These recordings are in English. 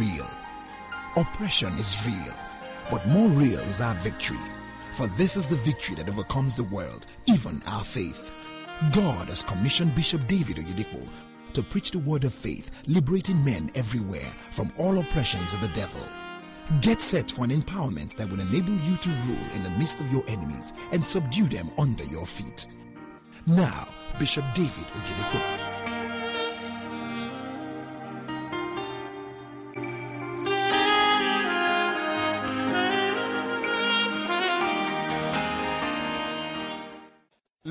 Real. Oppression is real. But more real is our victory. For this is the victory that overcomes the world, even our faith. God has commissioned Bishop David Oyedepo to preach the word of faith, liberating men everywhere from all oppressions of the devil. Get set for an empowerment that will enable you to rule in the midst of your enemies and subdue them under your feet. Now, Bishop David Oyedepo.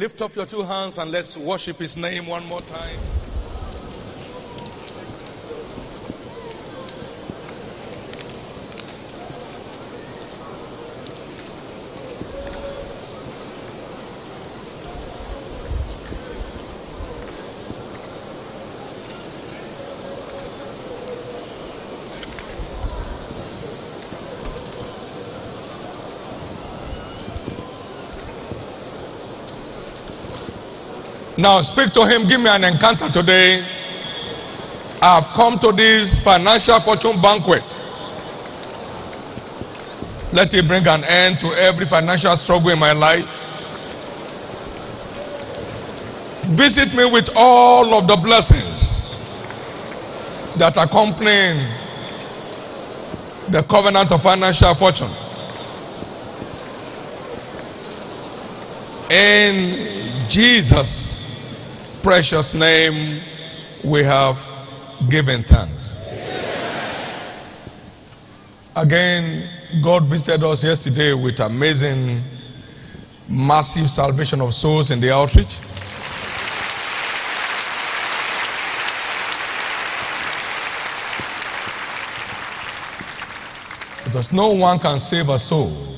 Lift up your two hands and let's worship his name one more time. Now speak to him. Give me an encounter today. I've come to this financial fortune banquet. Let it bring an end to every financial struggle in my life. Visit me with all of the blessings that accompany the covenant of financial fortune. In Jesus' precious name we have given thanks. Again, God visited us yesterday with amazing, massive salvation of souls in the outreach. Because no one can save a soul.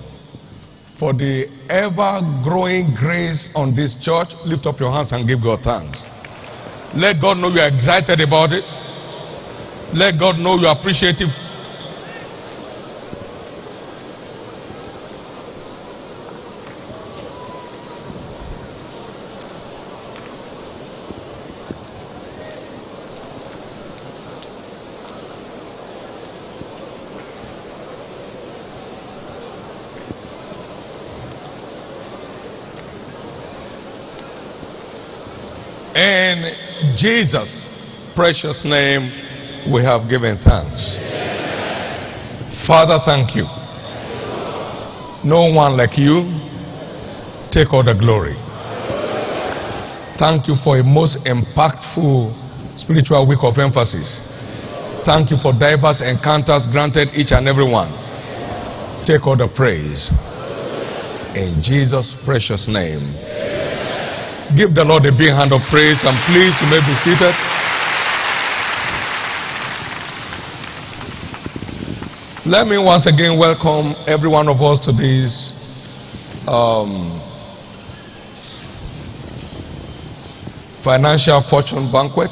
For the ever growing grace on this church, lift up your hands and give God thanks. Let God know you are excited about it. Let God know you are appreciative. In Jesus' precious name, we have given thanks. Father, thank you. No one like you. Take all the glory. Thank you for a most impactful spiritual week of emphasis. Thank you for diverse encounters granted each and every one. Take all the praise. In Jesus' precious name. Give the Lord a big hand of praise and please you may be seated. Let me once again welcome every one of us to this um, financial fortune banquet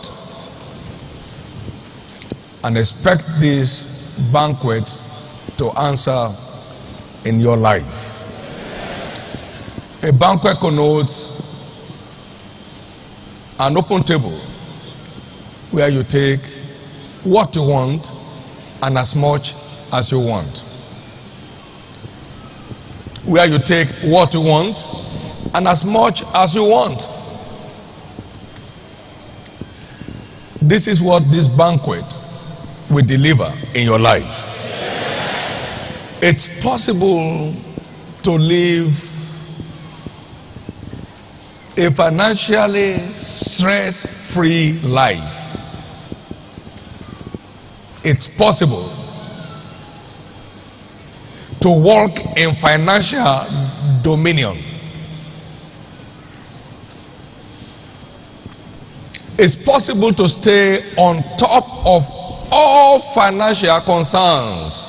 and expect this banquet to answer in your life. A banquet connotes an open table where you take what you want and as much as you want. Where you take what you want and as much as you want. This is what this banquet will deliver in your life. It's possible to live a financially stress free life. It's possible to walk in financial dominion. It's possible to stay on top of all financial concerns.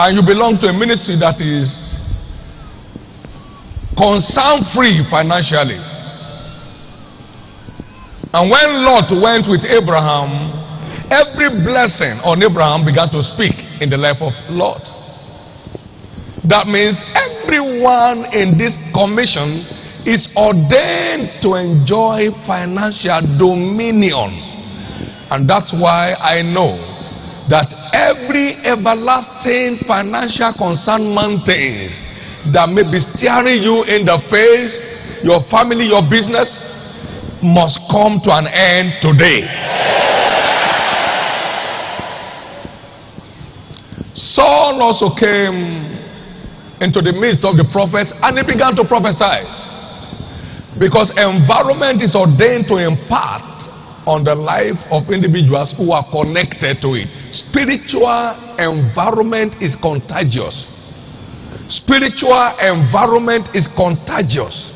And you belong to a ministry that is concern free financially. And when Lot went with Abraham, every blessing on Abraham began to speak in the life of Lot. That means everyone in this commission is ordained to enjoy financial dominion. And that's why I know that every everlasting financial concern mountains that may be staring you in the face, your family, your business, must come to an end today. Saul also came into the midst of the prophets and he began to prophesy. Because environment is ordained to impart on the life of individuals who are connected to it. Spiritual environment is contagious. Spiritual environment is contagious.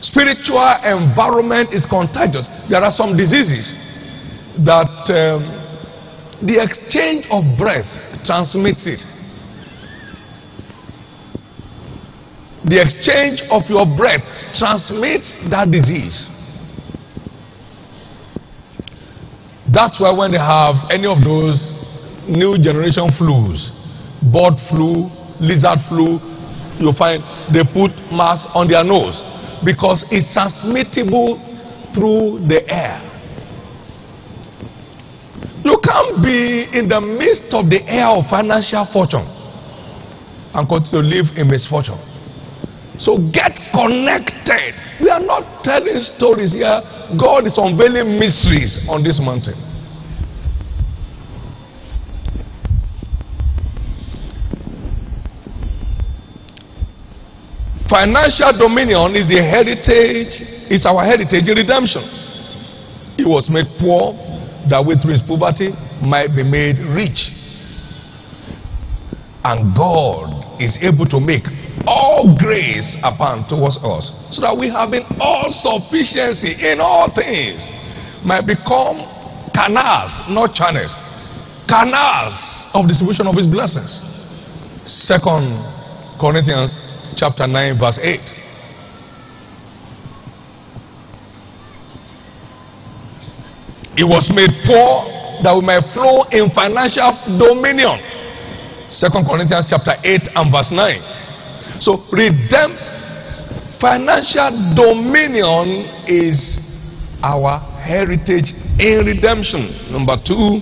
Spiritual environment is contagious. There are some diseases that um, the exchange of breath transmits it. The exchange of your breath transmits that disease. That's why when they have any of those new generation flus, bird flu, lizard flu, you find they put mask on their nose because it's transmittable through the air. You can't be in the midst of the air of financial fortune and continue to live in misfortune. So get connected. We are not telling stories here. God is unveiling mysteries on this mountain. Financial dominion is the heritage, it's our heritage in redemption. He was made poor that with his poverty might be made rich. And God is able to make all grace abound towards us so that we have in all sufficiency in all things. Might become canals not channels. Canals of distribution of his blessings. Second corinthians chapter 9 verse 8 it was made poor that we might flow in financial dominion. Second corinthians chapter 8 and verse 9 so, redempt financial dominion is our heritage in redemption. Number two,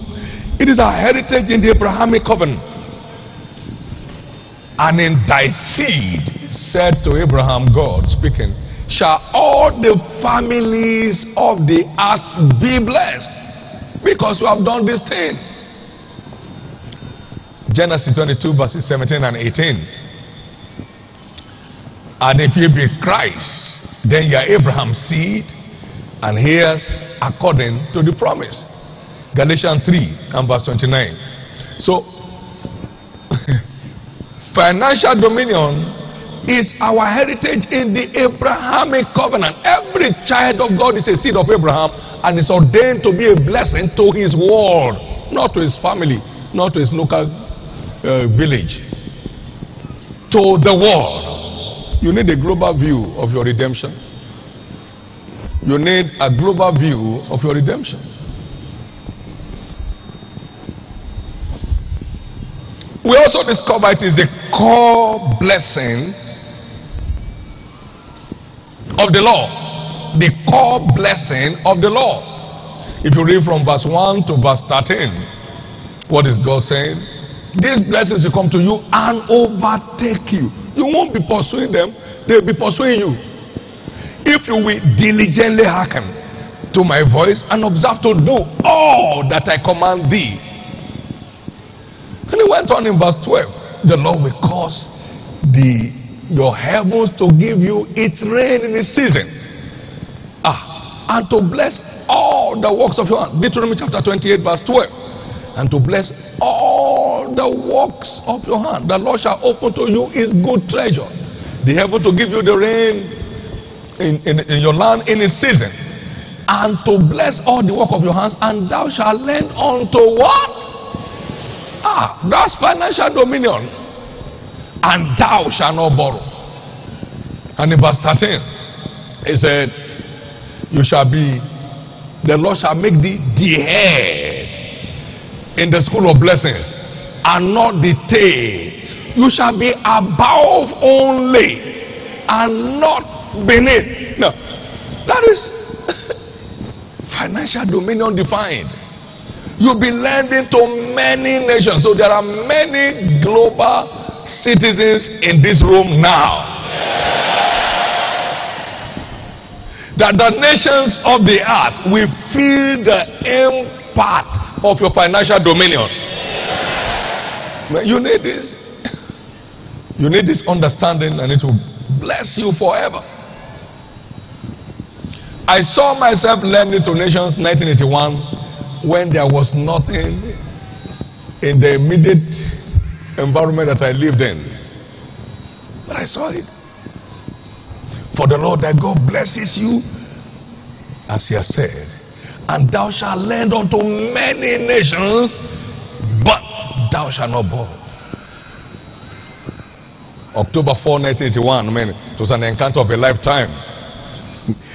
it is our heritage in the Abrahamic covenant. And in thy seed, said to Abraham, God speaking, shall all the families of the earth be blessed because you have done this thing. Genesis 22, verses 17 and 18. And if you be Christ, then you are Abraham's seed and heirs according to the promise. Galatians 3 and verse 29. So, financial dominion is our heritage in the Abrahamic covenant. Every child of God is a seed of Abraham and is ordained to be a blessing to his world, not to his family, not to his local uh, village, to the world. You need a global view of your redemption. You need a global view of your redemption. We also discover it is the core blessing of the law. The core blessing of the law. If you read from verse 1 to verse 13, what is God saying? These blessings will come to you and overtake you. You won't be pursuing them, they'll be pursuing you. If you will diligently hearken to my voice and observe to do all that I command thee. And he went on in verse 12. The Lord will cause the your heavens to give you its rain in its season. Ah, and to bless all the works of your hand. Deuteronomy chapter 28, verse 12 and to bless all the works of your hand. The Lord shall open to you his good treasure, the heaven to give you the rain in, in, in your land in its season, and to bless all the work of your hands, and thou shalt lend unto what? Ah, that's financial dominion. And thou shalt not borrow. And in verse 13, he said, You shall be, the Lord shall make thee the head in the school of blessings and not tail. You shall be above only and not beneath. No, that is financial dominion defined. You'll be lending to many nations. So there are many global citizens in this room now. That the nations of the earth will feel the impact of your financial dominion. You need this. You need this understanding and it will bless you forever. I saw myself lending to nations 1981 when there was nothing in the immediate environment that I lived in. But I saw it. For the Lord thy God blesses you, as he has said, and thou shalt lend unto many nations, thou shalt not borrow. October 4, 1981, I mean, it was an encounter of a lifetime.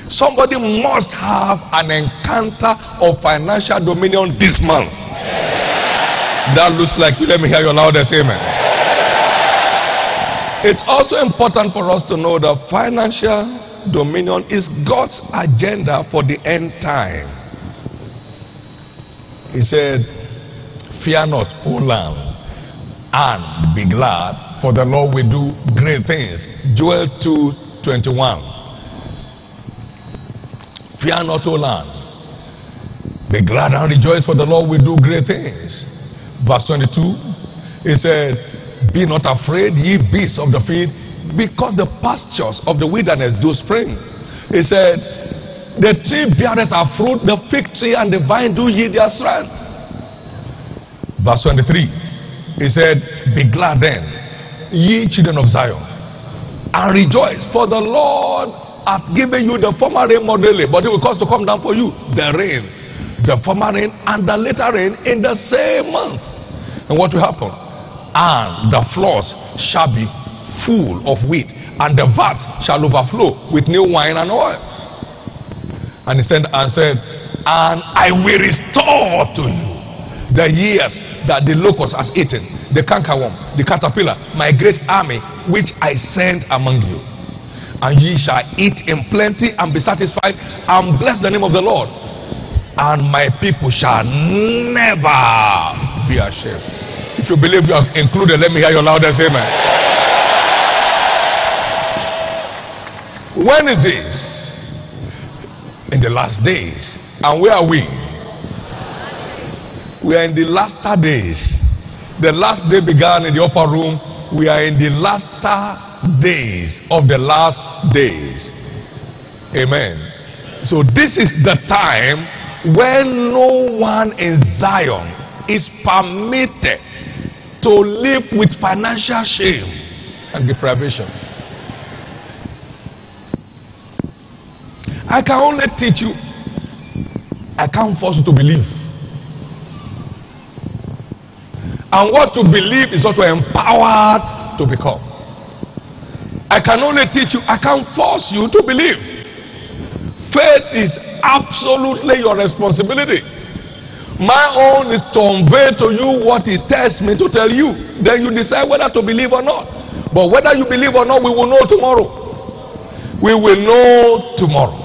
Somebody must have an encounter of financial dominion this month. That looks like you. Let me hear your loudest amen. It's also important for us to know that financial dominion is God's agenda for the end time. He said, Fear not, O land, and be glad, for the Lord will do great things. Joel 2 21. Fear not, O land. Be glad and rejoice, for the Lord will do great things. Verse 22, he said, be not afraid, ye beasts of the field, because the pastures of the wilderness do spring. He said, The tree beareth fruit, the fig tree and the vine do yield their strength. Verse 23, he said, Be glad then, ye children of Zion, and rejoice, for the Lord hath given you the former rain moderately, but it will cause to come down for you the rain, the former rain and the later rain in the same month. And what will happen? and the floors shall be full of wheat, and the vats shall overflow with new wine and oil. And he said, and said, and I will restore to you the years that the locust has eaten, the cankerworm, the caterpillar, my great army, which I sent among you. And ye shall eat in plenty and be satisfied, and bless the name of the Lord. And my people shall never be ashamed. If you believe you are included, let me hear your loudest amen. When is this? In the last days. And where are we? We are in the last days. The last day began in the upper room. We are in the last days of the last days. Amen. So this is the time when no one in Zion is permitted to live with financial shame and deprivation. I can only teach you, I can't force you to believe. And what to believe is what we're empowered to become. I can only teach you, I can't force you to believe. Faith is absolutely your responsibility. My own is to convey to you what it tells me to tell you. Then you decide whether to believe or not. But whether you believe or not, we will know tomorrow. We will know tomorrow.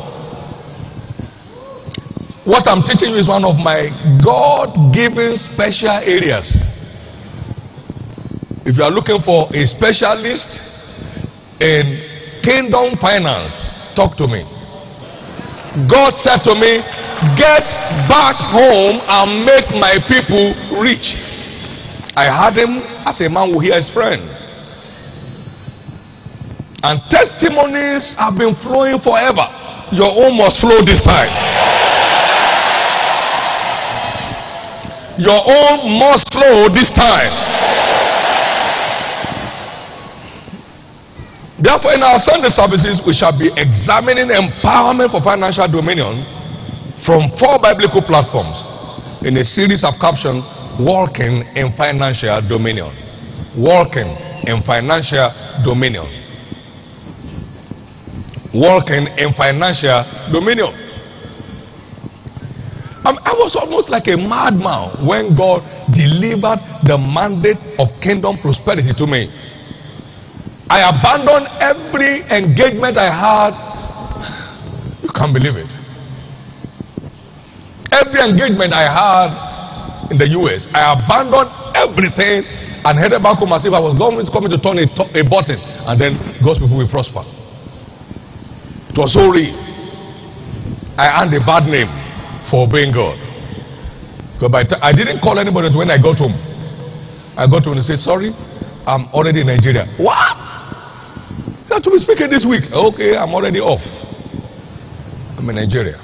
What I'm teaching you is one of my God given special areas. If you are looking for a specialist in kingdom finance, talk to me. God said to me, Get back home and make my people rich. I had him as a man who hears his friend. And testimonies have been flowing forever. Your own must flow this time. Your own must flow this time. Therefore, in our Sunday services, we shall be examining empowerment for financial dominion from four biblical platforms in a series of captions Walking in Financial Dominion. Walking in Financial Dominion. Walking in Financial Dominion. Um, I was almost like a madman when God delivered the mandate of kingdom prosperity to me. I abandoned every engagement I had. You can't believe it. Every engagement I had in the US, I abandoned everything and headed back home as if I was going coming to turn a, a button and then God's people will prosper. It was so real. I earned a bad name for obeying God. I didn't call anybody when I got home. I got home and said, Sorry, I'm already in Nigeria. What? Have to be speaking this week. Okay, I'm already off. I'm in Nigeria.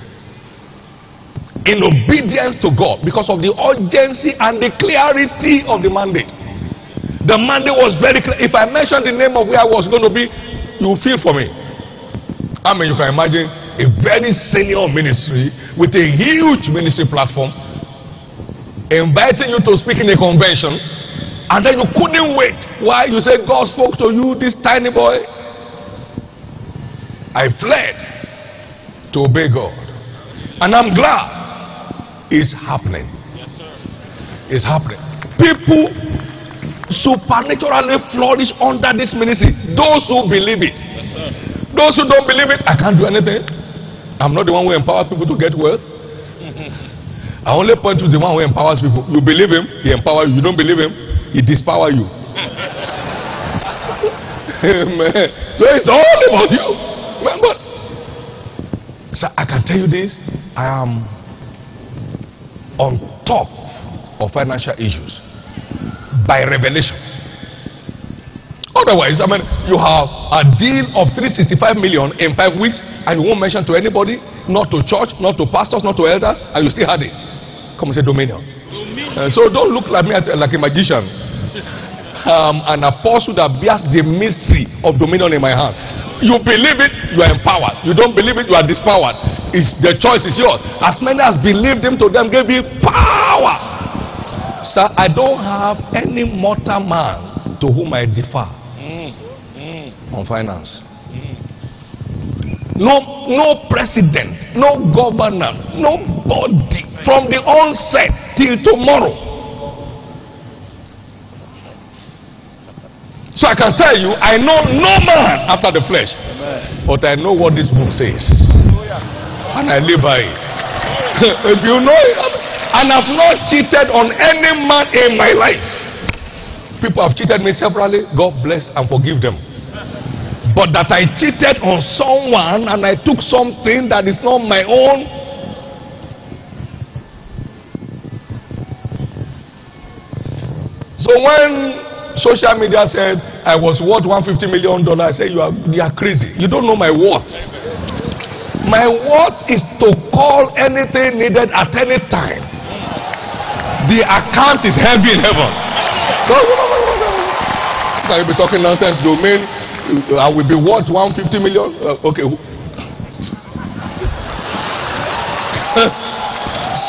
In obedience to God because of the urgency and the clarity of the mandate. The mandate was very clear. If I mentioned the name of where I was going to be, you feel for me. I mean, you can imagine a very senior ministry with a huge ministry platform inviting you to speak in a convention and then you couldn't wait why you said god spoke to you this tiny boy i fled to obey god and i'm glad it's happening yes, sir. it's happening people supernaturally flourish under this ministry those who believe it yes, those who don't believe it i can't do anything i'm not the one who empowers people to get wealth I only point to the one who empowers people. You believe him, he empowers you. You don't believe him, he dispower you. Amen. So it's all about you. Remember? So I can tell you this. I am on top of financial issues by revelation. Otherwise, I mean, you have a deal of 365 million in five weeks, and you won't mention to anybody, not to church, not to pastors, not to elders, and you still had it. Come and say dominion. dominion. Uh, so don't look like me as, like a magician. Um, an apostle that bears the mystery of dominion in my hand. You believe it, you are empowered. You don't believe it, you are dispowered. It's, the choice is yours. As many as believed him to them gave him power. Sir, I don't have any mortal man to whom I defer mm, mm. on finance. No, no president, no governor, nobody from the onset till tomorrow. So I can tell you, I know no man after the flesh, Amen. but I know what this book says, and I live by it. if you know it, um, and I've not cheated on any man in my life. People have cheated me severally. God bless and forgive them. But that I cheated on someone and I took something that is not my own. So when social media said I was worth 150 million dollars, I said you are you are crazy. You don't know my worth. My worth is to call anything needed at any time. The account is heavy in heaven. So can you be talking nonsense domain I will be worth 150 million. Uh, okay.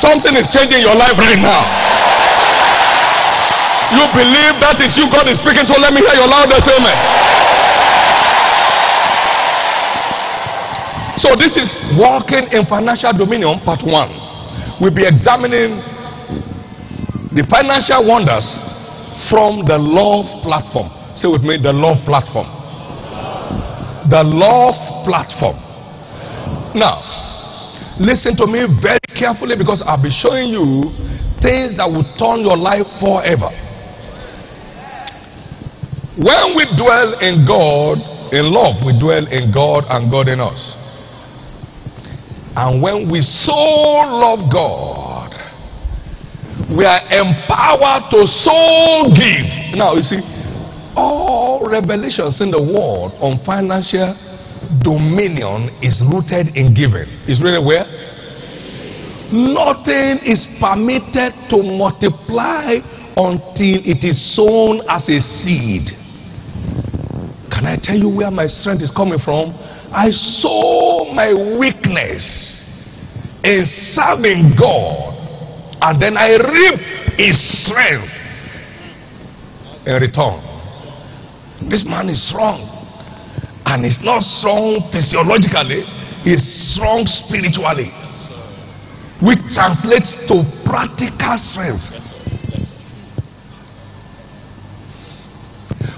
Something is changing your life right now. You believe that is you God is speaking, so let me hear your loudest amen. So this is walking in financial dominion, part one. We'll be examining the financial wonders from the love platform. Say with me, the love platform the love platform. Now, listen to me very carefully because I'll be showing you things that will turn your life forever. When we dwell in God, in love, we dwell in God and God in us. And when we so love God, we are empowered to so give. Now, you see, all revelations in the world on financial dominion is rooted in giving. Is really where? Nothing is permitted to multiply until it is sown as a seed. Can I tell you where my strength is coming from? I saw my weakness in serving God, and then I reap His strength in return. This man is strong. And he's not strong physiologically, he's strong spiritually. Which translates to practical strength.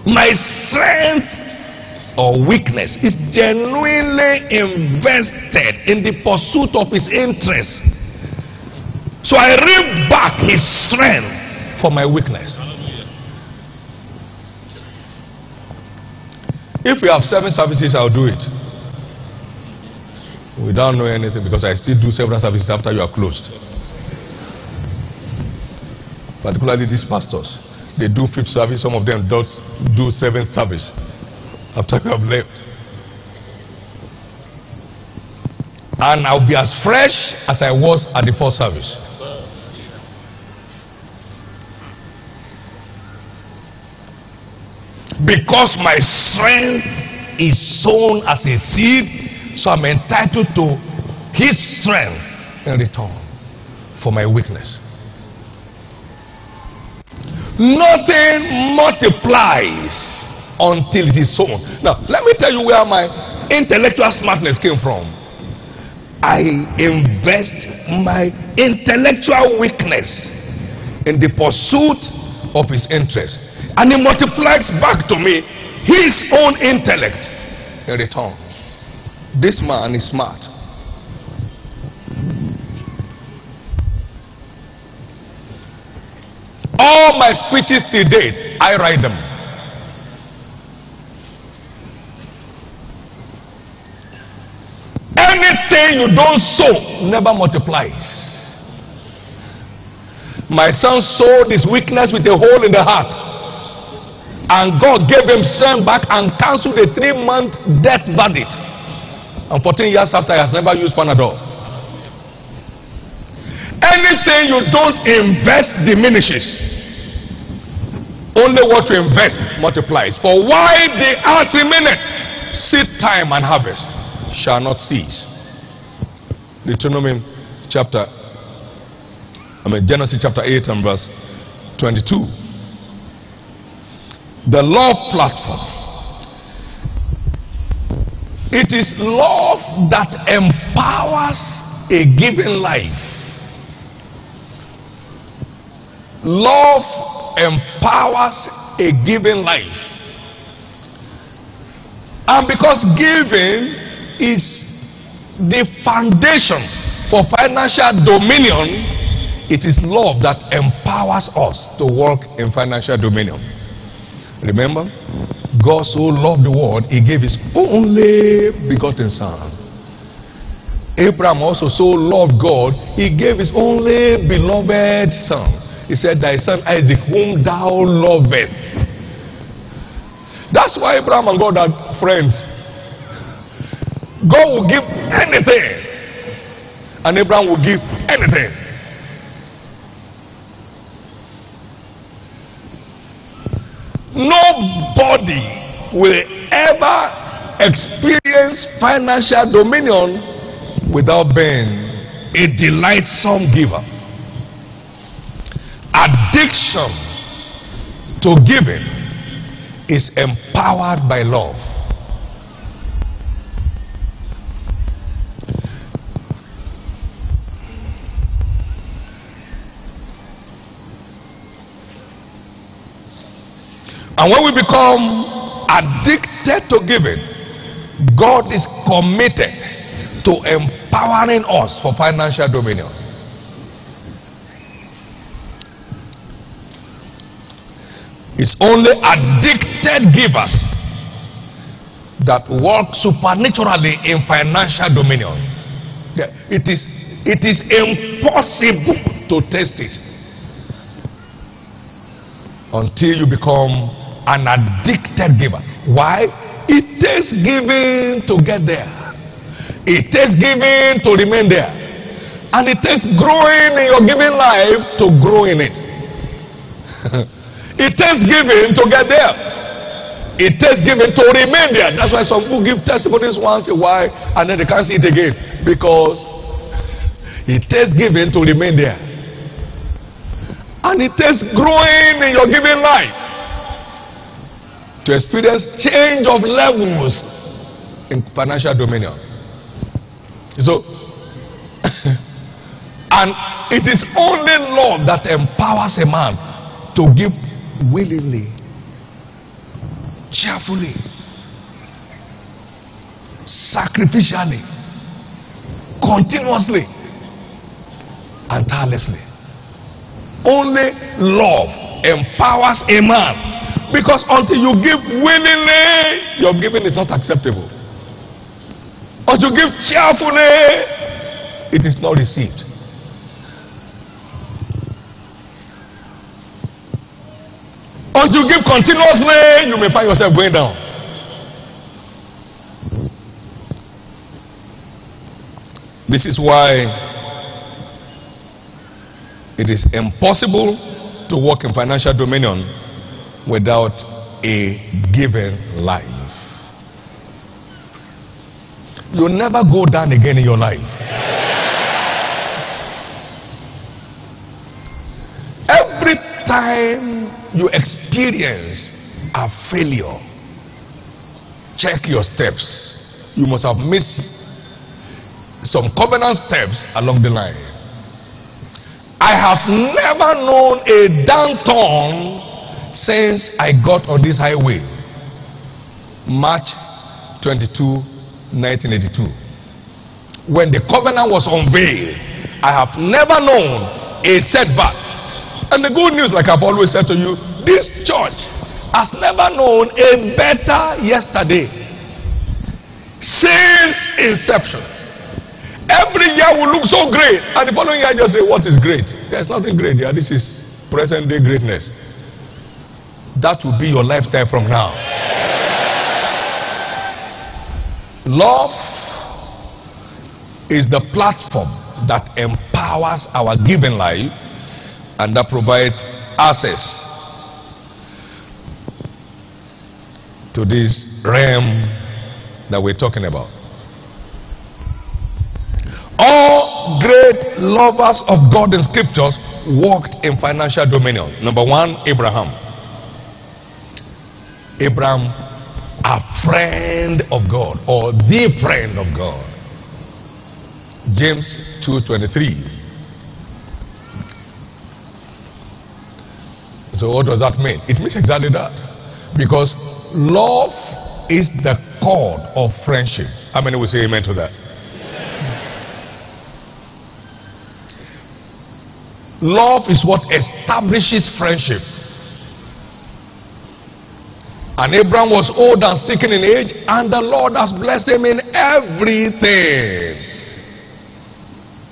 My strength or weakness is genuinely invested in the pursuit of his interest. So I reap back his strength for my weakness. If we have seven services, I'll do it. We don't know anything because I still do several services after you are closed. Particularly these pastors. They do fifth service, some of them don't do seventh service after you have left. And I'll be as fresh as I was at the first service. Because my strength is sown as a seed, so I'm entitled to his strength in return for my weakness. Nothing multiplies until it is sown. Now, let me tell you where my intellectual smartness came from. I invest my intellectual weakness in the pursuit of his interest. And he multiplies back to me his own intellect in return. This man is smart. All my speeches to date, I write them. Anything you don't sow never multiplies. My son sowed his weakness with a hole in the heart. And God gave him strength back and cancelled a three month death verdict. And 14 years after, he has never used Panadol. Anything you don't invest diminishes. Only what you invest multiplies. For why the earth remaineth, seed time and harvest shall not cease. Deuteronomy chapter, I mean Genesis chapter 8 and verse 22. The love platform. It is love that empowers a given life. Love empowers a given life. And because giving is the foundation for financial dominion, it is love that empowers us to walk in financial dominion. Remember, God so loved the world, he gave his only begotten son. Abraham also so loved God, he gave his only beloved son. He said, Thy son Isaac, whom thou lovest. That's why Abraham and God are friends. God will give anything, and Abraham will give anything. Nobody will ever experience financial dominion without being a delightsome giver. Addiction to giving is empowered by love. And when we become addicted to giving, God is committed to empowering us for financial dominion. It's only addicted givers that work supernaturally in financial dominion. It is, it is impossible to test it until you become an addicted giver. Why? It takes giving to get there. It takes giving to remain there. And it takes growing in your giving life to grow in it. it takes giving to get there. It takes giving to remain there. That's why some people give testimonies once a while and then they can't see it again. Because it takes giving to remain there. And it takes growing in your giving life to experience change of levels in financial dominion. So, and it is only love that empowers a man to give willingly, cheerfully, sacrificially, continuously, and tirelessly. Only love empowers a man. Because until you give willingly, your giving is not acceptable. Until you give cheerfully, it is not received. Until you give continuously, you may find yourself going down. This is why it is impossible to walk in financial dominion without a given life. You'll never go down again in your life. Every time you experience a failure, check your steps. You must have missed some covenant steps along the line. I have never known a downturn since I got on this highway. March 22, 1982. When the covenant was unveiled, I have never known a setback. And the good news, like I've always said to you, this church has never known a better yesterday since inception. Every year will look so great, and the following year I just say, What is great? There's nothing great here. This is present day greatness. That will be your lifestyle from now. Love is the platform that empowers our given life and that provides access to this realm that we're talking about. All great lovers of God in scriptures walked in financial dominion. Number one, Abraham. Abraham, a friend of God or the friend of God. James 2:23. So what does that mean? It means exactly that. Because love is the cord of friendship. How many will say amen to that? Love is what establishes friendship. And Abraham was old and sick in age, and the Lord has blessed him in everything.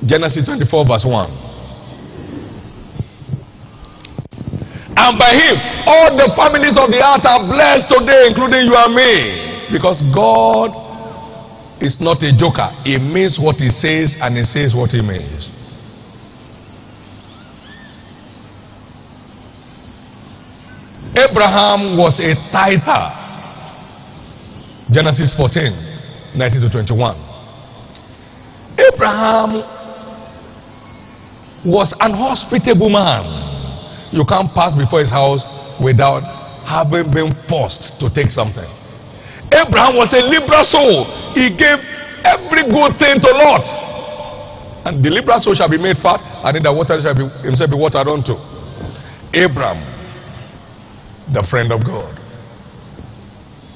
Genesis 24, verse 1. And by him, all the families of the earth are blessed today, including you and me. Because God is not a joker. He means what he says, and he says what he means. Abraham was a tither. Genesis 14, 19 to 21. Abraham was an hospitable man. You can't pass before his house without having been forced to take something. Abraham was a liberal soul. He gave every good thing to Lot. And the liberal soul shall be made fat, and in the water shall be, himself be watered unto. Abraham the friend of God.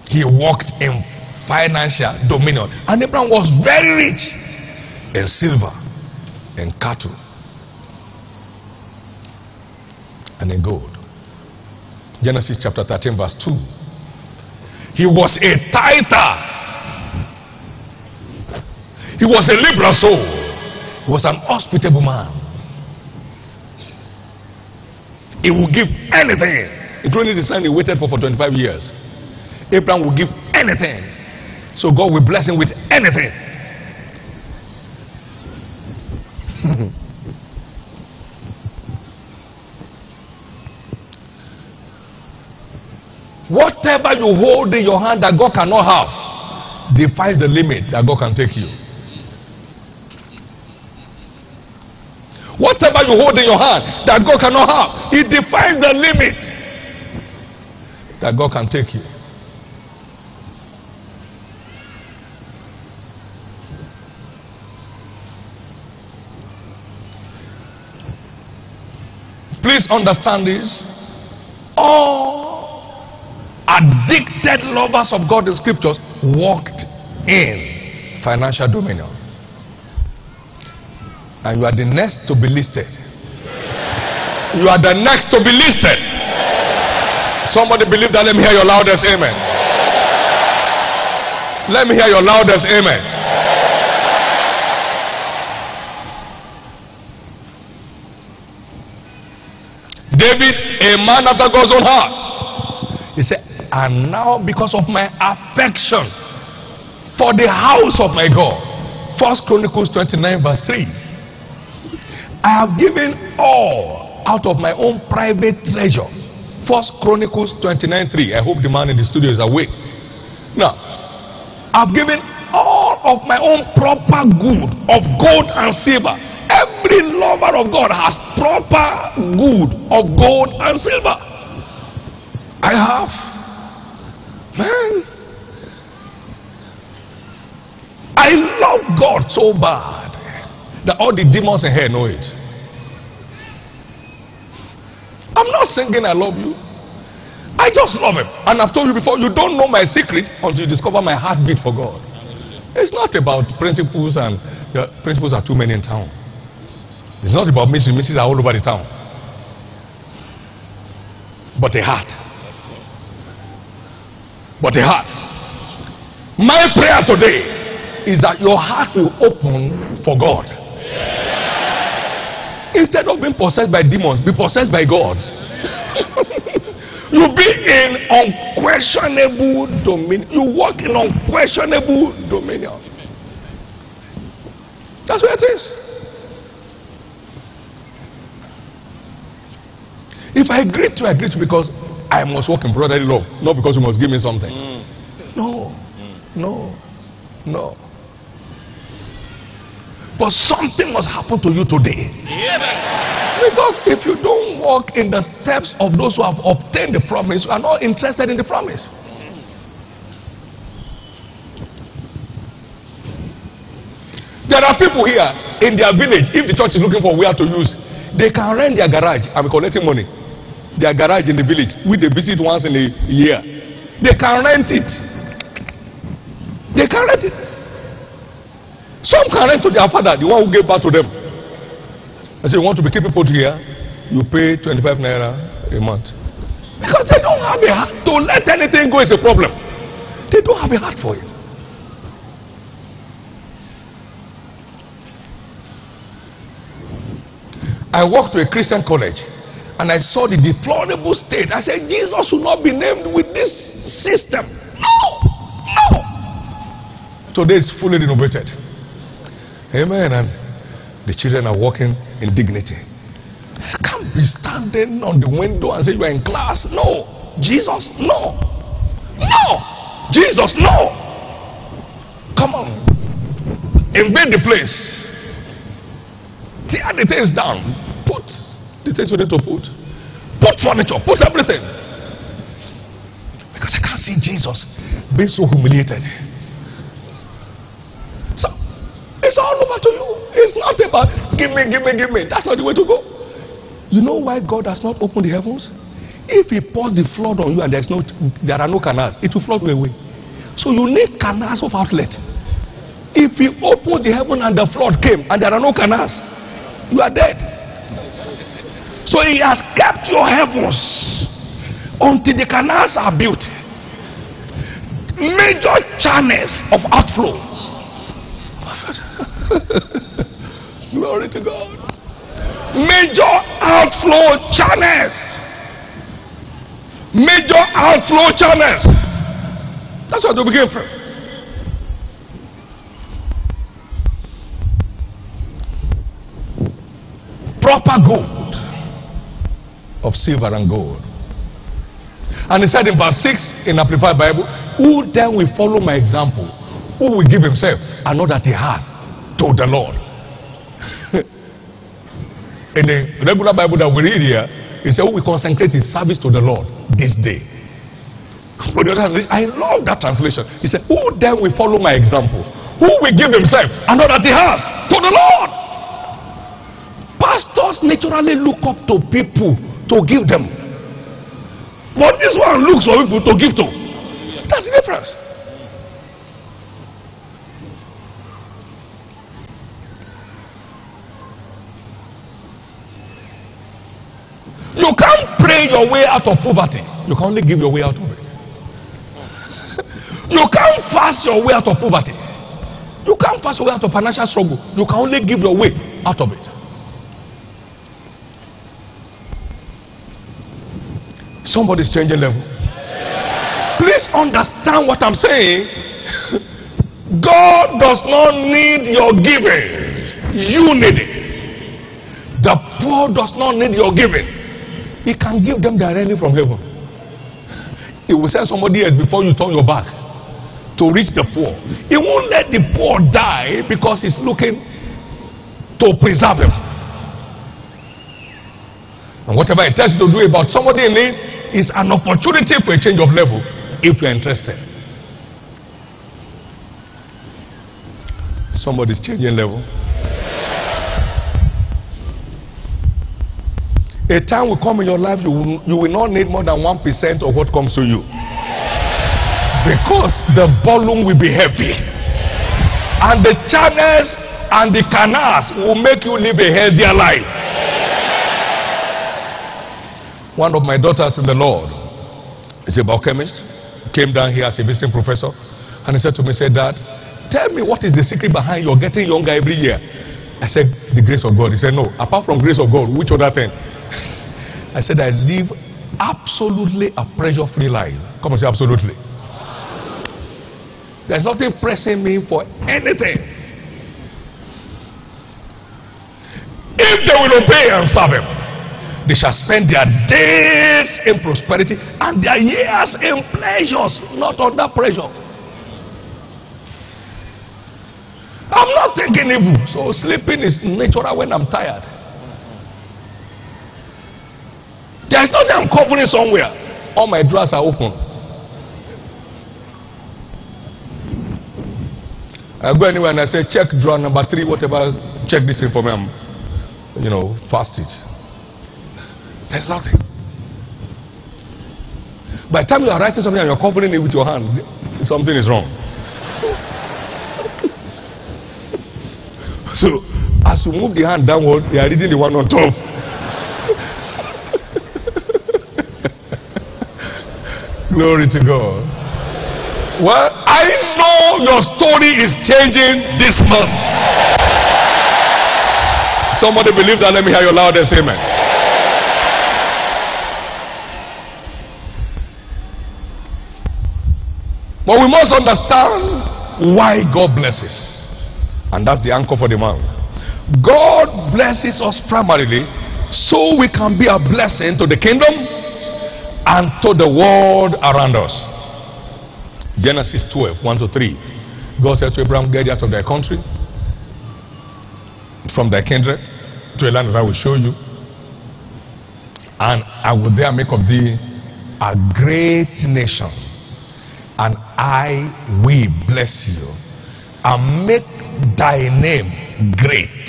He walked in financial dominion. And Abraham was very rich in silver, in cattle, and in gold. Genesis chapter 13, verse 2. He was a tither. He was a liberal soul. He was an hospitable man. He would give anything including the son he waited for for 25 years. Abraham will give anything. So God will bless him with anything. Whatever you hold in your hand that God cannot have defines the limit that God can take you. Whatever you hold in your hand that God cannot have, it defines the limit that God can take you. Please understand this. All addicted lovers of God in scriptures walked in financial dominion. And you are the next to be listed. You are the next to be listed. Somebody believe that. Let me hear your loudest amen. Let me hear your loudest amen. David, a man after God's own heart. He said, And now, because of my affection for the house of my God. First Chronicles 29, verse 3. I have given all out of my own private treasure. First Chronicles 29, 3. I hope the man in the studio is awake. Now, I've given all of my own proper good of gold and silver Every lover of God has proper good of gold and silver. I have. Man. I love God so bad that all the demons in here know it. I'm not singing I love you. I just love him. And I've told you before, you don't know my secret until you discover my heartbeat for God. It's not about principles and the principles are too many in town. It's not about missions. Missions are all over the town. But a heart. But a heart. My prayer today is that your heart will open for God. Instead of being possessed by demons, be possessed by God. you be in unquestionable dominion. You walk in unquestionable dominion. That's what it is. If I agree to, I agree to because I must walk in brotherly love, not because you must give me something. Mm. No, mm. no, no. But something must happen to you today. Yeah. Because if you don't walk in the steps of those who have obtained the promise, you are not interested in the promise. There are people here in their village, if the church is looking for where to use, they can rent their garage be collecting money their garage in the village, which they visit once in a year. They can rent it. They can rent it. Some can rent to their father, the one who gave birth to them. I say, you want to be keeping put here? You pay 25 naira a month. Because they don't have a heart to let anything go is a problem. They don't have a heart for it. I walked to a Christian college and I saw the deplorable state. I said, Jesus should not be named with this system. No, no. Today is fully renovated. Amen. And the children are walking in dignity. I can't be standing on the window and say you are in class. No. Jesus, no. No. Jesus, no. Come on. Invade the place. Tear the things down. Put the things you need to put. Put furniture, put everything. Because I can't see Jesus being so humiliated. So it's all over to you. It's not about give me, give me, give me. That's not the way to go. You know why God has not opened the heavens? If He pours the flood on you and there's no, there are no canals, it will flood away. So you need canals of outlet. If He opens the heaven and the flood came and there are no canals, you are dead. So he has kept your heavens until the canals are built. Major channels of outflow. Glory to God. Major outflow channels. Major outflow channels. That's what we begin from. Proper gold of silver and gold. And he said in verse 6 in Amplified Bible, Who then will follow my example? Who will give himself and all that he has to the Lord? in the regular Bible that we read here, he said, Who consecrate his service to the Lord this day? I love that translation. He said, Who then will follow my example? Who will give himself and all that he has to the Lord? Pastors naturally look up to people to give them. But this one looks for people to give to. That's the difference. Your way out of poverty. You can only give your way out of it. You can't fast your way out of poverty. You can't fast your way out of financial struggle. You can only give your way out of it. Somebody's changing level. Please understand what I'm saying. God does not need your giving. You need it. The poor does not need your giving. He can give them directly from heaven. He will send somebody else before you turn your back to reach the poor. He won't let the poor die because he's looking to preserve him. And whatever it tells you to do about somebody in need is an opportunity for a change of level if you're interested. Somebody's changing level. A time will come in your life you will, you will not need more than 1% of what comes to you. Because the volume will be heavy. And the channels and the canals will make you live a healthier life. One of my daughters in the Lord is a biochemist. Came down here as a visiting professor. And he said to me, said, Dad, tell me what is the secret behind your getting younger every year? I said, the grace of God. He said, no. Apart from grace of God, which other thing? I said, I live absolutely a pressure-free life. Come on, say absolutely. There's nothing pressing me for anything. If they will obey and serve Him, they shall spend their days in prosperity and their years in pleasures, not under pressure. I'm evil, so sleeping is natural when I'm tired. There's nothing I'm covering somewhere. All my drawers are open. I go anywhere and I say, check drawer number three, whatever, check this in for me. I'm, you know, fast it. There's nothing. By the time you are writing something and you're covering it with your hand, something is wrong. So, as you move the hand downward, you are reading the one on top. Glory to God. Well, I know your story is changing this month. Somebody believe that? Let me hear your loudest amen. But we must understand why God blesses. And that's the anchor for the month. God blesses us primarily so we can be a blessing to the kingdom and to the world around us. Genesis 12, 1 to 3. God said to Abraham, Get out of thy country, from thy kindred, to a land that I will show you. And I will there make of thee a great nation. And I will bless you and make thy name great,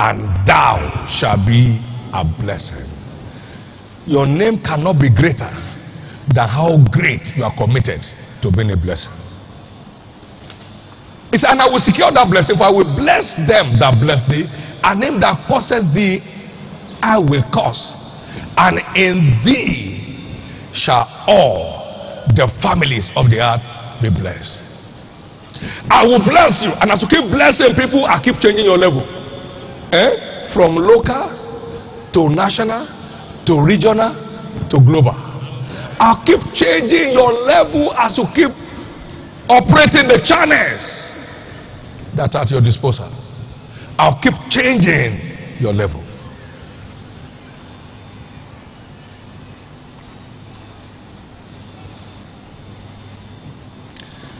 and thou shalt be a blessing. Your name cannot be greater than how great you are committed to being a blessing. He said, And I will secure that blessing, for I will bless them that bless thee, and him that curses thee, I will curse. And in thee shall all the families of the earth be blessed. I will bless you, and as you keep blessing people, I keep changing your level. Eh? From local to national to regional to global. I'll keep changing your level as you keep operating the channels that are at your disposal. I'll keep changing your level.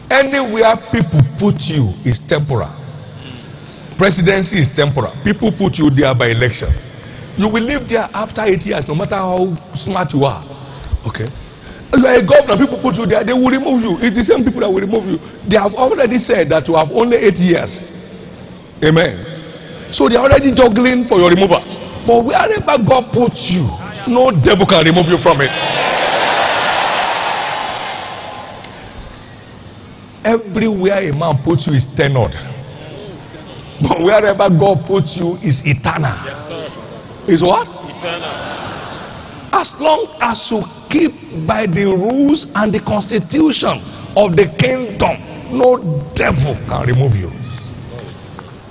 Anywhere people put you is temporal. Presidency is temporal. People put you there by election. You will live there after eight years, no matter how smart you are. Okay? You are a governor, people put you there, they will remove you. It's the same people that will remove you. They have already said that you have only eight years. Amen. So they are already juggling for your removal. But wherever God puts you, no devil can remove you from it. Everywhere a man puts you is tenured. But wherever God puts you is eternal. Yes. Is what? Eternal. As long as you keep by the rules and the constitution of the kingdom, no devil can remove you.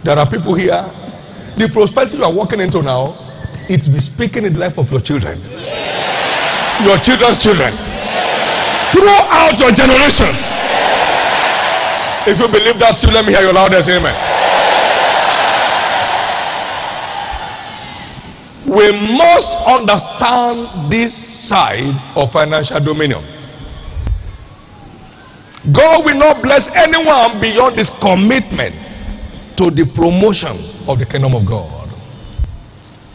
There are people here, the prosperity you are walking into now, it will be speaking in the life of your children, your children's children, throughout your generations. If you believe that too, let me hear your loudest amen. We must understand this side of financial dominion. God will not bless anyone beyond his commitment to the promotion of the kingdom of God.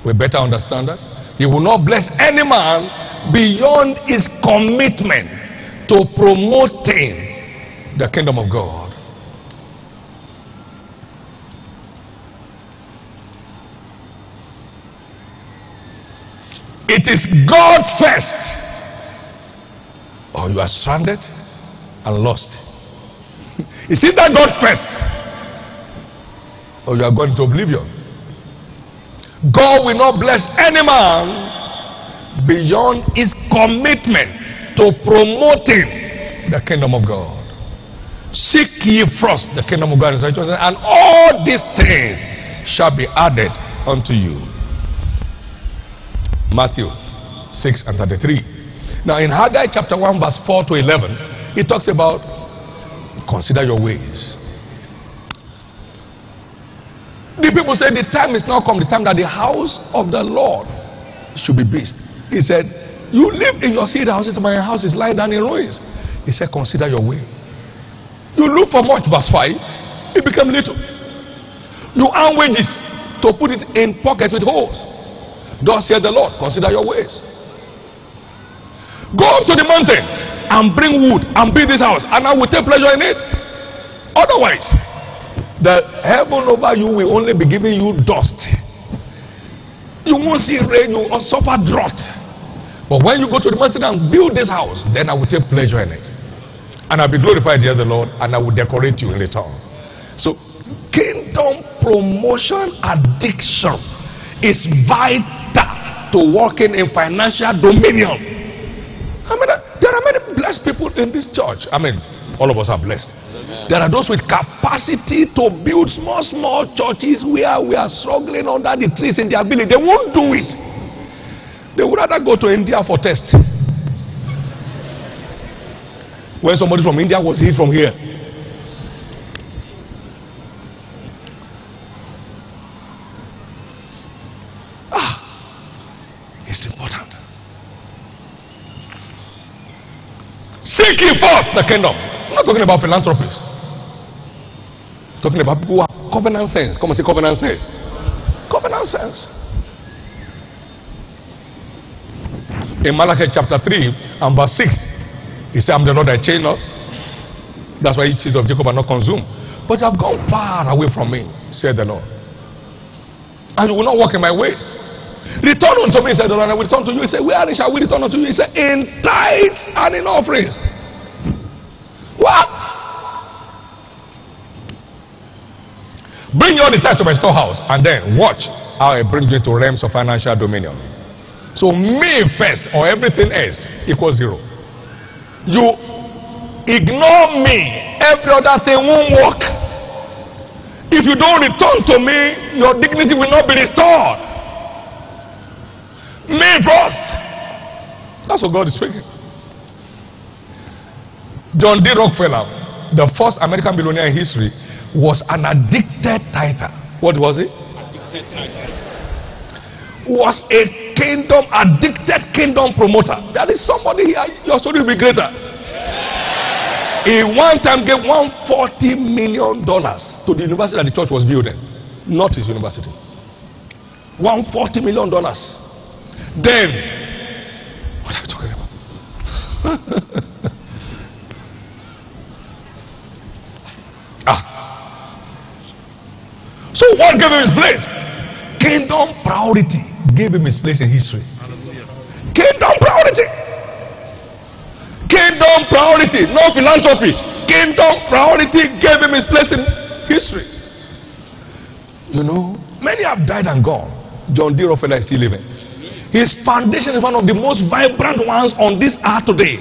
We better understand that. He will not bless any man beyond his commitment to promoting the kingdom of God. It is God first, or you are stranded and lost. Is it that God first, or you are going to oblivion? God will not bless any man beyond his commitment to promoting the kingdom of God. Seek ye first the kingdom of God and all these things shall be added unto you. Matthew 6 and 33. Now, in Haggai chapter 1, verse 4 to 11, it talks about consider your ways. The people said, the time is now come, the time that the house of the Lord should be built. He said, You live in your city houses, my house is lying down in ruins. He said, Consider your way. You look for much, verse 5, it became little. You earn wages to put it in pockets with holes. Thus said the Lord, consider your ways. Go up to the mountain and bring wood and build this house, and I will take pleasure in it. Otherwise, the heaven over you will only be giving you dust. You won't see rain, you will suffer drought. But when you go to the mountain and build this house, then I will take pleasure in it. And I'll be glorified, dear the Lord, and I will decorate you in return. So, kingdom promotion addiction is vital to working in financial dominion. I mean, there are many blessed people in this church. I mean, all of us are blessed. Amen. There are those with capacity to build small, small churches where we are struggling under the trees in their village. They won't do it. They would rather go to India for test. When somebody from India was here from here, Seek first the kingdom. I'm not talking about philanthropists. I'm talking about people who have covenant sense. Come and say covenant sense. Covenant sense. In Malachi chapter 3 and verse 6, he said, I'm the Lord I change not. That's why each seed of Jacob are not consumed. But you have gone far away from me, said the Lord. And you will not walk in my ways. Return unto me, said the Lord, "and I will return to you. He said, Where shall we return unto you? He said, In tithes and in offerings. What? Bring all the tithes to my storehouse and then watch how I bring you into realms of financial dominion. So me first or everything else equals zero. You ignore me, every other thing won't work. If you don't return to me, your dignity will not be restored. Me first. That's what God is speaking. John D. Rockefeller, the first American billionaire in history, was an addicted tither. What was tither. Was a kingdom, addicted kingdom promoter. There is somebody here, your story will be greater. He one time gave 140 million dollars to the university that the church was building, not his university. 140 million dollars. Then, what are we talking about? So, what gave him his place? Kingdom priority gave him his place in history. Kingdom priority. Kingdom priority, no philanthropy. Kingdom priority gave him his place in history. You know, many have died and gone. John D. Rockefeller is still living. His foundation is one of the most vibrant ones on this earth today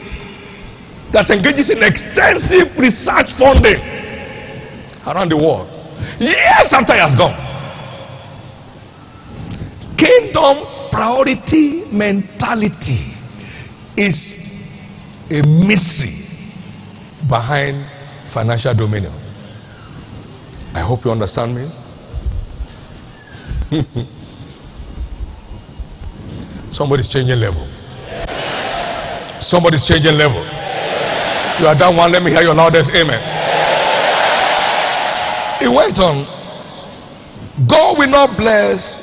that engages in extensive research funding around the world. Years after he has gone. Kingdom priority mentality is a mystery behind financial dominion. I hope you understand me. Somebody's changing level. Somebody's changing level. You are that one. Let me hear your loudest amen. He went on. God will not bless